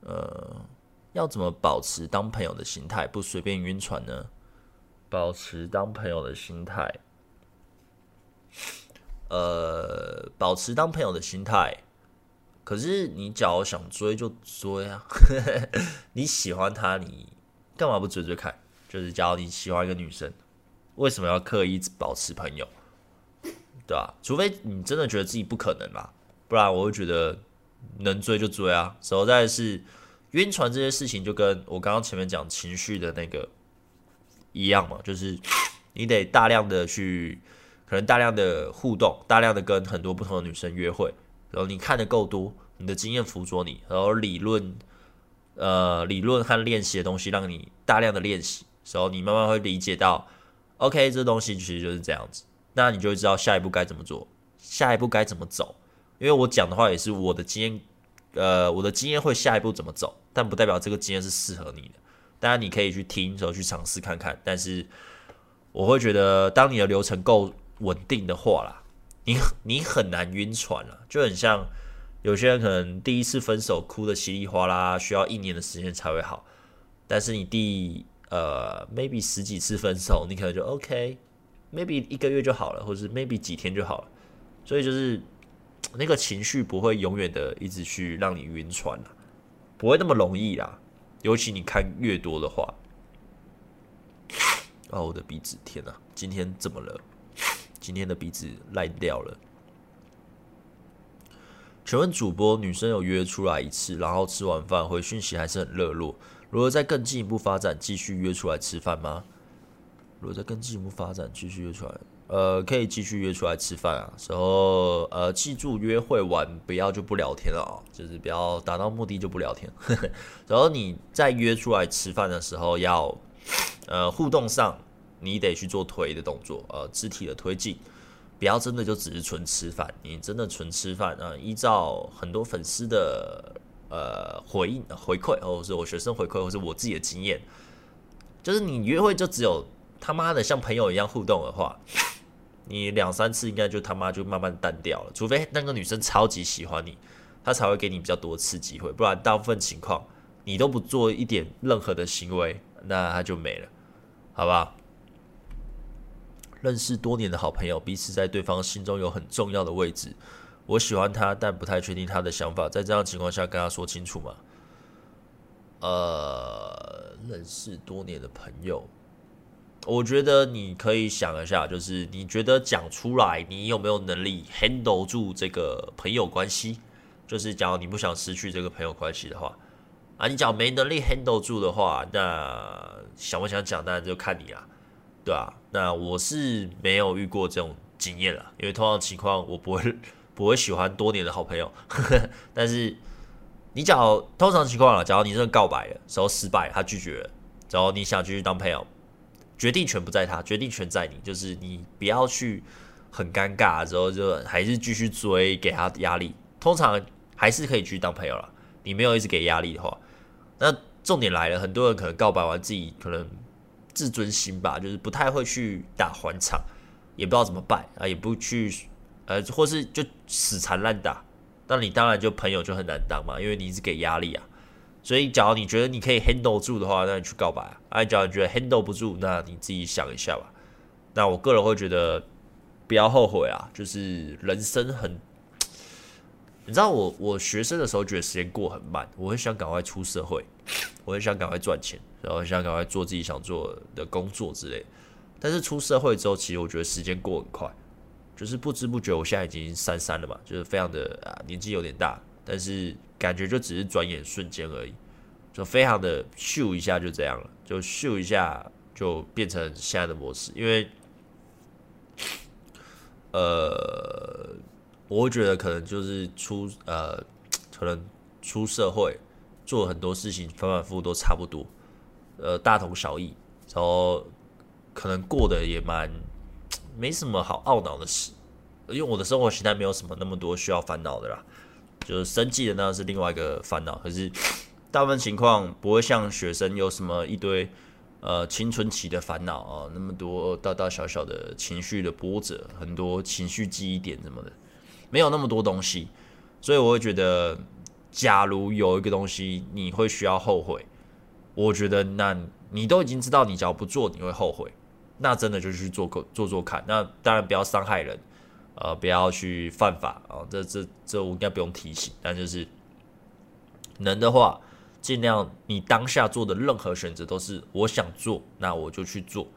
呃，要怎么保持当朋友的心态，不随便晕船呢？保持当朋友的心态。呃，保持当朋友的心态。可是你假如想追就追啊，你喜欢他，你干嘛不追追看？就是假如你喜欢一个女生，为什么要刻意保持朋友？对吧？除非你真的觉得自己不可能吧，不然我会觉得能追就追啊。实在是晕船这些事情，就跟我刚刚前面讲情绪的那个一样嘛，就是你得大量的去。可能大量的互动，大量的跟很多不同的女生约会，然后你看的够多，你的经验辅佐你，然后理论，呃，理论和练习的东西让你大量的练习，然后你慢慢会理解到，OK，这东西其实就是这样子，那你就会知道下一步该怎么做，下一步该怎么走，因为我讲的话也是我的经验，呃，我的经验会下一步怎么走，但不代表这个经验是适合你的。当然你可以去听，然后去尝试看看，但是我会觉得，当你的流程够稳定的话啦，你你很难晕船了，就很像有些人可能第一次分手哭得稀里哗啦，需要一年的时间才会好，但是你第呃 maybe 十几次分手，你可能就 OK，maybe 一个月就好了，或者是 maybe 几天就好了，所以就是那个情绪不会永远的一直去让你晕船了，不会那么容易啦。尤其你看越多的话，哦，我的鼻子，天哪，今天怎么了？今天的鼻子烂掉了。请问主播，女生有约出来一次，然后吃完饭回讯息还是很热络，如果再更进一步发展，继续约出来吃饭吗？如果再更进一步发展，继续约出来。呃，可以继续约出来吃饭啊，然后呃，记住约会完不要就不聊天了啊，就是不要达到目的就不聊天。然后你在约出来吃饭的时候，要呃互动上你得去做推的动作，呃，肢体的推进，不要真的就只是纯吃饭。你真的纯吃饭啊，依照很多粉丝的呃回应回馈，或者是我学生回馈，或是我自己的经验，就是你约会就只有他妈的像朋友一样互动的话。你两三次应该就他妈就慢慢淡掉了，除非那个女生超级喜欢你，她才会给你比较多次机会，不然大部分情况你都不做一点任何的行为，那她就没了，好不好？认识多年的好朋友，彼此在对方心中有很重要的位置。我喜欢他，但不太确定他的想法，在这样情况下跟他说清楚吗？呃，认识多年的朋友。我觉得你可以想一下，就是你觉得讲出来，你有没有能力 handle 住这个朋友关系？就是假如你不想失去这个朋友关系的话，啊，你讲没能力 handle 住的话，那想不想讲，当然就看你啊，对啊，那我是没有遇过这种经验了，因为通常情况我不会不会喜欢多年的好朋友，但是你假如通常情况了，假如你真的告白了，时候失败，他拒绝了，然后你想继续当朋友。决定权不在他，决定权在你。就是你不要去很尴尬之后，就还是继续追，给他压力。通常还是可以继续当朋友了。你没有一直给压力的话，那重点来了，很多人可能告白完自己可能自尊心吧，就是不太会去打还场，也不知道怎么办啊，也不去呃，或是就死缠烂打。那你当然就朋友就很难当嘛，因为你一直给压力啊。所以，假如你觉得你可以 handle 住的话，那你去告白啊。哎，假如你觉得 handle 不住，那你自己想一下吧。那我个人会觉得不要后悔啊，就是人生很，你知道我我学生的时候觉得时间过很慢，我很想赶快出社会，我很想赶快赚钱，然后想赶快做自己想做的工作之类。但是出社会之后，其实我觉得时间过很快，就是不知不觉，我现在已经三三了嘛，就是非常的啊，年纪有点大，但是。感觉就只是转眼瞬间而已，就非常的咻一下就这样了，就咻一下就变成现在的模式。因为，呃，我会觉得可能就是出呃，可能出社会做很多事情反反复复都差不多，呃，大同小异，然后可能过得也蛮 没什么好懊恼的事，因为我的生活形态没有什么那么多需要烦恼的啦。就是生计的那是另外一个烦恼，可是大部分情况不会像学生有什么一堆呃青春期的烦恼啊，那么多大大小小的情绪的波折，很多情绪记忆点什么的，没有那么多东西，所以我会觉得，假如有一个东西你会需要后悔，我觉得那你都已经知道你只要不做你会后悔，那真的就去做做做看，那当然不要伤害人。呃，不要去犯法啊！这这这我应该不用提醒，但就是能的话，尽量你当下做的任何选择都是我想做，那我就去做。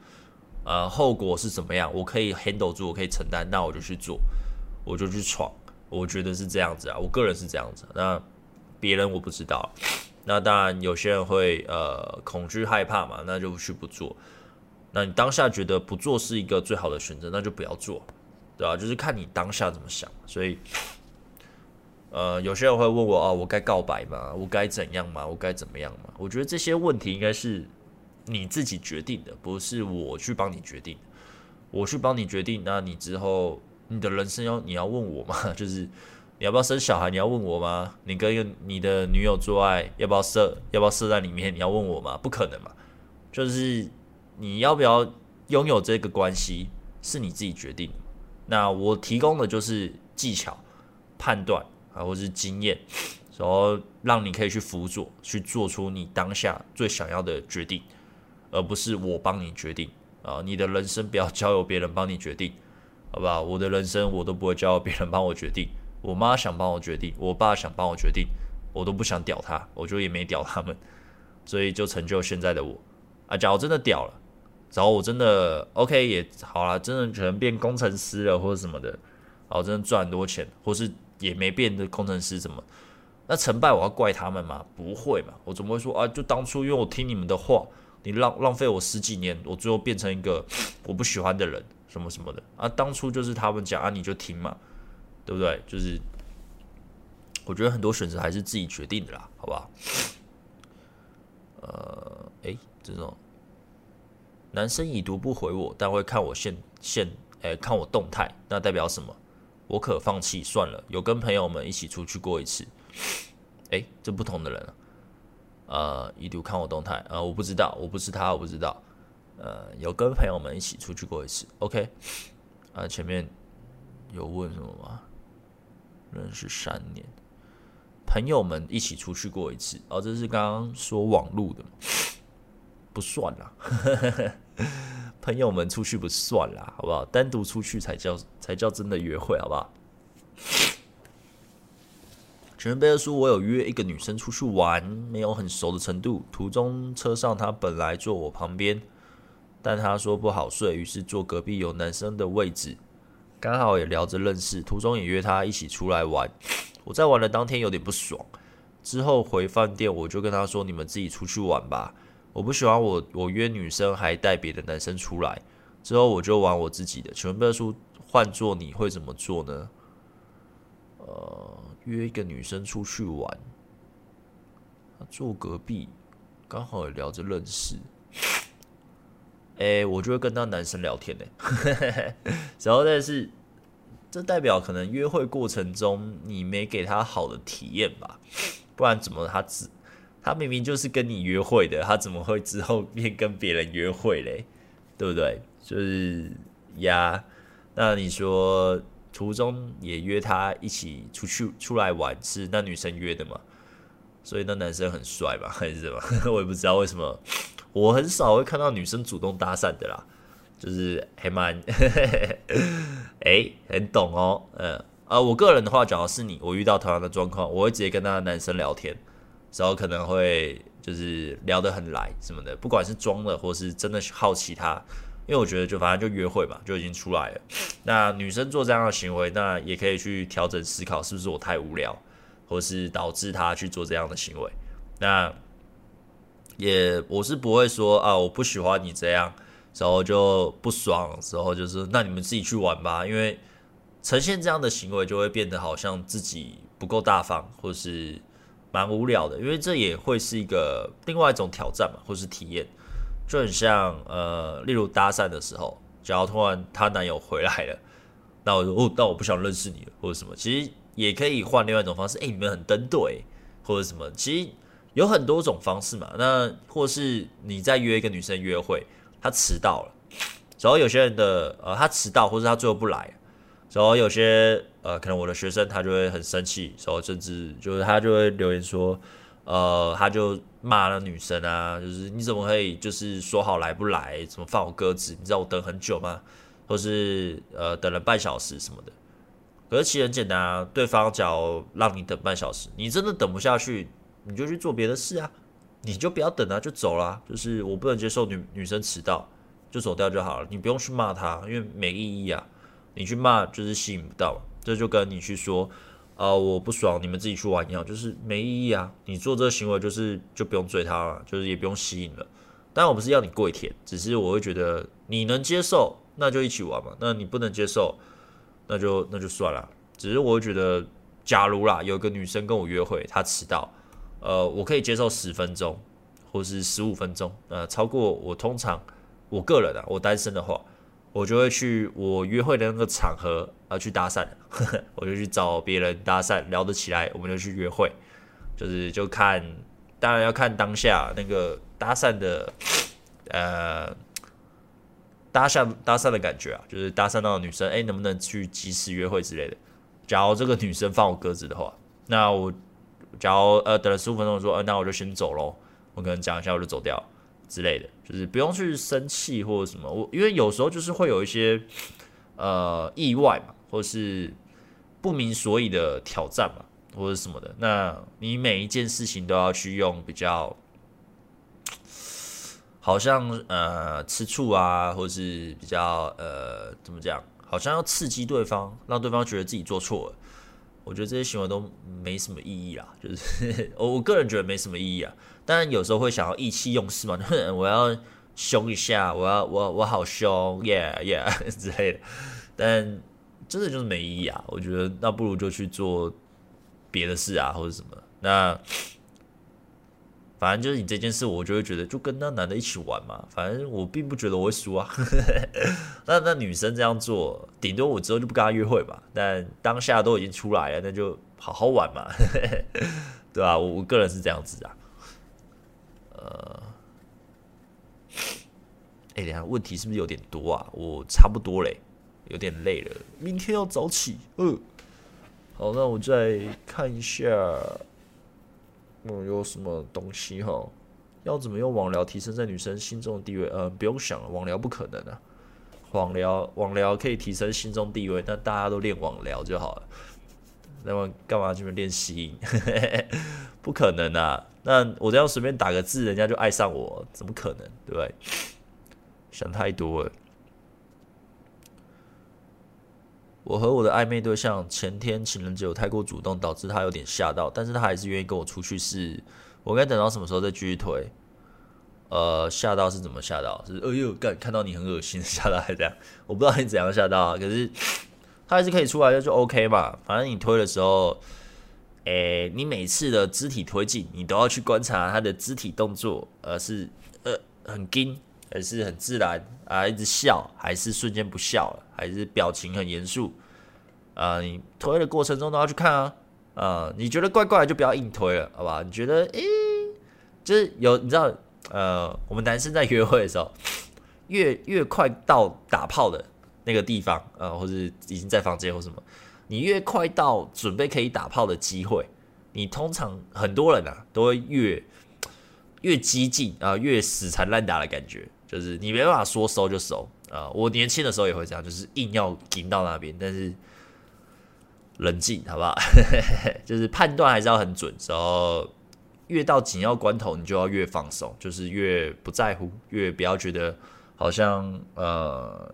呃，后果是怎么样，我可以 handle 住，我可以承担，那我就去做，我就去闯。我觉得是这样子啊，我个人是这样子。那别人我不知道。那当然有些人会呃恐惧害怕嘛，那就去不做。那你当下觉得不做是一个最好的选择，那就不要做。对啊，就是看你当下怎么想，所以，呃，有些人会问我啊，我该告白吗？我该怎样吗？我该怎么样吗？我觉得这些问题应该是你自己决定的，不是我去帮你决定。我去帮你决定，那你之后你的人生要你要问我吗？就是你要不要生小孩？你要问我吗？你跟你的女友做爱，要不要射？要不要射在里面？你要问我吗？不可能嘛！就是你要不要拥有这个关系，是你自己决定。那我提供的就是技巧、判断啊，或是经验，然后让你可以去辅佐，去做出你当下最想要的决定，而不是我帮你决定啊。你的人生不要交由别人帮你决定，好不好？我的人生我都不会交由别人帮我决定。我妈想帮我决定，我爸想帮我决定，我都不想屌他，我就也没屌他们，所以就成就现在的我啊。假如真的屌了。然后我真的 OK 也好啦，真的可能变工程师了或者什么的，然后真的赚很多钱，或是也没变的工程师什么，那成败我要怪他们吗？不会嘛，我怎么会说啊？就当初因为我听你们的话，你浪浪费我十几年，我最后变成一个 我不喜欢的人，什么什么的啊？当初就是他们讲啊，你就听嘛，对不对？就是我觉得很多选择还是自己决定的啦，好不好？呃，诶，这种。男生已读不回我，但会看我现现，诶、欸，看我动态，那代表什么？我可放弃算了。有跟朋友们一起出去过一次，诶、欸，这不同的人啊。呃，已读看我动态，呃，我不知道，我不是他，我不知道。呃，有跟朋友们一起出去过一次，OK。啊，前面有问什么吗？认识三年，朋友们一起出去过一次，哦，这是刚刚说网路的。不算啦，朋友们出去不算啦，好不好？单独出去才叫才叫真的约会，好不好？全贝尔说，我有约一个女生出去玩，没有很熟的程度。途中车上，她本来坐我旁边，但她说不好睡，于是坐隔壁有男生的位置，刚好也聊着认识。途中也约他一起出来玩。我在玩的当天有点不爽，之后回饭店我就跟他说：“你们自己出去玩吧。”我不喜欢我我约女生还带别的男生出来，之后我就玩我自己的。请问贝叔，换做你会怎么做呢？呃，约一个女生出去玩，住隔壁，刚好也聊着认识。哎，我就会跟那男生聊天呢。然后但是，这代表可能约会过程中你没给他好的体验吧？不然怎么他只？他明明就是跟你约会的，他怎么会之后变跟别人约会嘞？对不对？就是呀，那你说途中也约他一起出去出来玩，是那女生约的吗？所以那男生很帅吧，还是什么？我也不知道为什么，我很少会看到女生主动搭讪的啦，就是还蛮，哎，很懂哦，嗯啊，我个人的话，假如是你，我遇到同样的状况，我会直接跟那个男生聊天。然后可能会就是聊得很来什么的，不管是装的或是真的好奇他，因为我觉得就反正就约会嘛，就已经出来了。那女生做这样的行为，那也可以去调整思考，是不是我太无聊，或是导致她去做这样的行为？那也我是不会说啊，我不喜欢你这样，然后就不爽，然后就是那你们自己去玩吧，因为呈现这样的行为就会变得好像自己不够大方，或是。蛮无聊的，因为这也会是一个另外一种挑战嘛，或是体验，就很像呃，例如搭讪的时候，假如突然她男友回来了，那我说哦，那我不想认识你了，或者什么，其实也可以换另外一种方式，诶，你们很登对，或者什么，其实有很多种方式嘛。那或是你在约一个女生约会，她迟到了，然后有些人的呃，她迟到，或是她最后不来。然后有些呃，可能我的学生他就会很生气，然后甚至就是他就会留言说，呃，他就骂那女生啊，就是你怎么可以就是说好来不来，怎么放我鸽子？你知道我等很久吗？或是呃等了半小时什么的。可是其实很简单啊，对方只要让你等半小时，你真的等不下去，你就去做别的事啊，你就不要等啊，就走啦。就是我不能接受女女生迟到，就走掉就好了，你不用去骂她，因为没意义啊。你去骂就是吸引不到，这就跟你去说，啊、我不爽，你们自己去玩一样，就是没意义啊。你做这个行为就是就不用追他了，就是也不用吸引了。当然我不是要你跪舔，只是我会觉得你能接受，那就一起玩嘛。那你不能接受，那就那就算了。只是我会觉得，假如啦，有个女生跟我约会，她迟到，呃，我可以接受十分钟或是十五分钟，呃，超过我通常我个人啊，我单身的话。我就会去我约会的那个场合啊去搭讪，我就去找别人搭讪，聊得起来，我们就去约会，就是就看，当然要看当下那个搭讪的，呃，搭讪搭讪的感觉啊，就是搭讪到女生，哎、能不能去及时约会之类的。假如这个女生放我鸽子的话，那我假如呃等了十五分钟说，呃，那我就先走喽，我可能讲一下我就走掉之类的，就是不用去生气或者什么。我因为有时候就是会有一些呃意外嘛，或是不明所以的挑战嘛，或者什么的。那你每一件事情都要去用比较，好像呃吃醋啊，或是比较呃怎么讲？好像要刺激对方，让对方觉得自己做错了。我觉得这些行为都没什么意义啦，就是 我我个人觉得没什么意义啊。当然有时候会想要意气用事嘛，我要凶一下，我要我我好凶，yeah yeah 之类的。但真的就是没意义啊。我觉得那不如就去做别的事啊，或者什么。那。反正就是你这件事，我就会觉得就跟那男的一起玩嘛。反正我并不觉得我会输啊。那那女生这样做，顶多我之后就不跟她约会吧。但当下都已经出来了，那就好好玩嘛，对吧、啊？我我个人是这样子啊。呃，哎、欸，等下问题是不是有点多啊？我差不多嘞，有点累了，明天要早起。嗯，好，那我再看一下。嗯，有什么东西哈？要怎么用网聊提升在女生心中的地位？嗯，不用想了，网聊不可能啊。网聊网聊可以提升心中地位，那大家都练网聊就好了。那么干嘛这边练吸引？不可能啊！那我这样随便打个字，人家就爱上我？怎么可能？对不对？想太多了。我和我的暧昧对象前天情人节有太过主动，导致他有点吓到，但是他还是愿意跟我出去试。我该等到什么时候再继续推？呃，吓到是怎么吓到？是哎呦，看看到你很恶心 吓到还是这样？我不知道你怎样吓到啊。可是他还是可以出来的，就 OK 嘛。反正你推的时候，哎、欸，你每次的肢体推进，你都要去观察他的肢体动作，而是呃很紧。还是很自然啊，一直笑，还是瞬间不笑了，还是表情很严肃啊？你推的过程中都要去看啊啊！你觉得怪怪的就不要硬推了，好吧？你觉得诶、就是有你知道呃，我们男生在约会的时候，越越快到打炮的那个地方啊，或者已经在房间或什么，你越快到准备可以打炮的机会，你通常很多人啊都会越越激进啊，越死缠烂打的感觉。就是你没办法说收就收啊！我年轻的时候也会这样，就是硬要赢到那边，但是冷静，好不好？就是判断还是要很准。然后越到紧要关头，你就要越放松，就是越不在乎，越不要觉得好像呃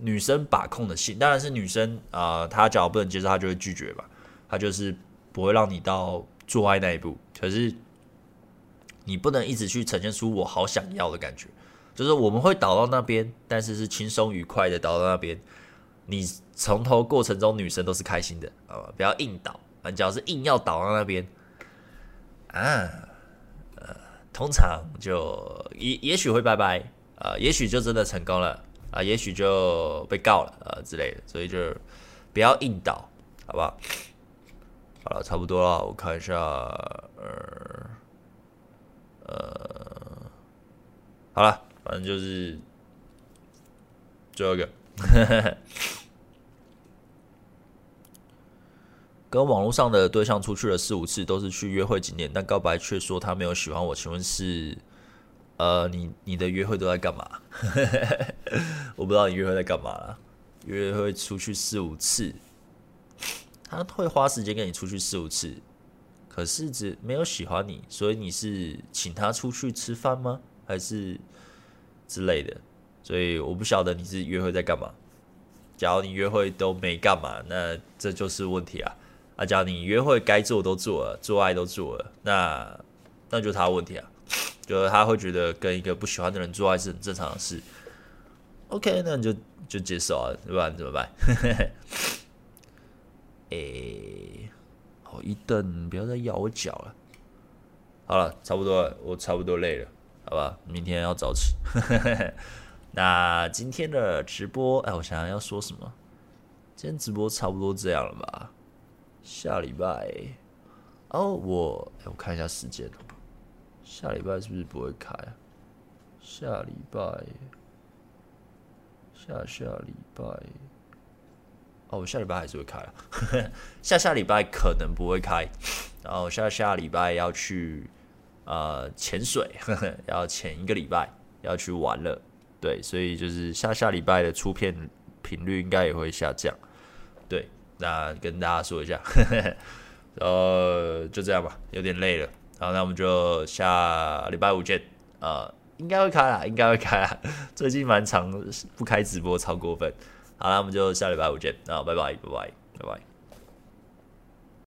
女生把控的性，当然是女生啊，她假如不能接受，她就会拒绝吧，她就是不会让你到做爱那一步。可是你不能一直去呈现出我好想要的感觉。就是我们会倒到那边，但是是轻松愉快的倒到那边。你从头过程中女生都是开心的，啊，不要硬倒。你只要是硬要倒到那边，啊，呃，通常就也也许会拜拜，啊，也许就真的成功了，啊，也许就被告了，啊之类的。所以就不要硬倒，好不好？好了，差不多了，我看一下，呃，呃，好了。反正就是最后一个，跟网络上的对象出去了四五次，都是去约会景点，但告白却说他没有喜欢我。请问是呃，你你的约会都在干嘛？我不知道你约会在干嘛了。约会出去四五次，他会花时间跟你出去四五次，可是只没有喜欢你，所以你是请他出去吃饭吗？还是？之类的，所以我不晓得你是约会在干嘛。假如你约会都没干嘛，那这就是问题啊。啊，假如你约会该做都做了，做爱都做了，那那就他问题啊。就是他会觉得跟一个不喜欢的人做爱是很正常的事。OK，那你就就接受啊，不然？怎么办？诶、欸，好一顿，不要再咬我脚了。好了，差不多了，我差不多累了。好吧，明天要早起。那今天的直播，哎，我想想要说什么？今天直播差不多这样了吧？下礼拜，哦，我，哎，我看一下时间，下礼拜是不是不会开？下礼拜，下下礼拜，哦，我下礼拜还是会开啊，下下礼拜可能不会开，然后下下礼拜要去呃潜水呵呵，要前一个礼拜要去玩了。对，所以就是下下礼拜的出片频率应该也会下降。对，那跟大家说一下，然 后就这样吧，有点累了。好，那我们就下礼拜五见。呃，应该会开啦，应该会开啦。最近蛮长不开直播，超过分。好了，我们就下礼拜五见。那拜拜，拜拜，拜拜。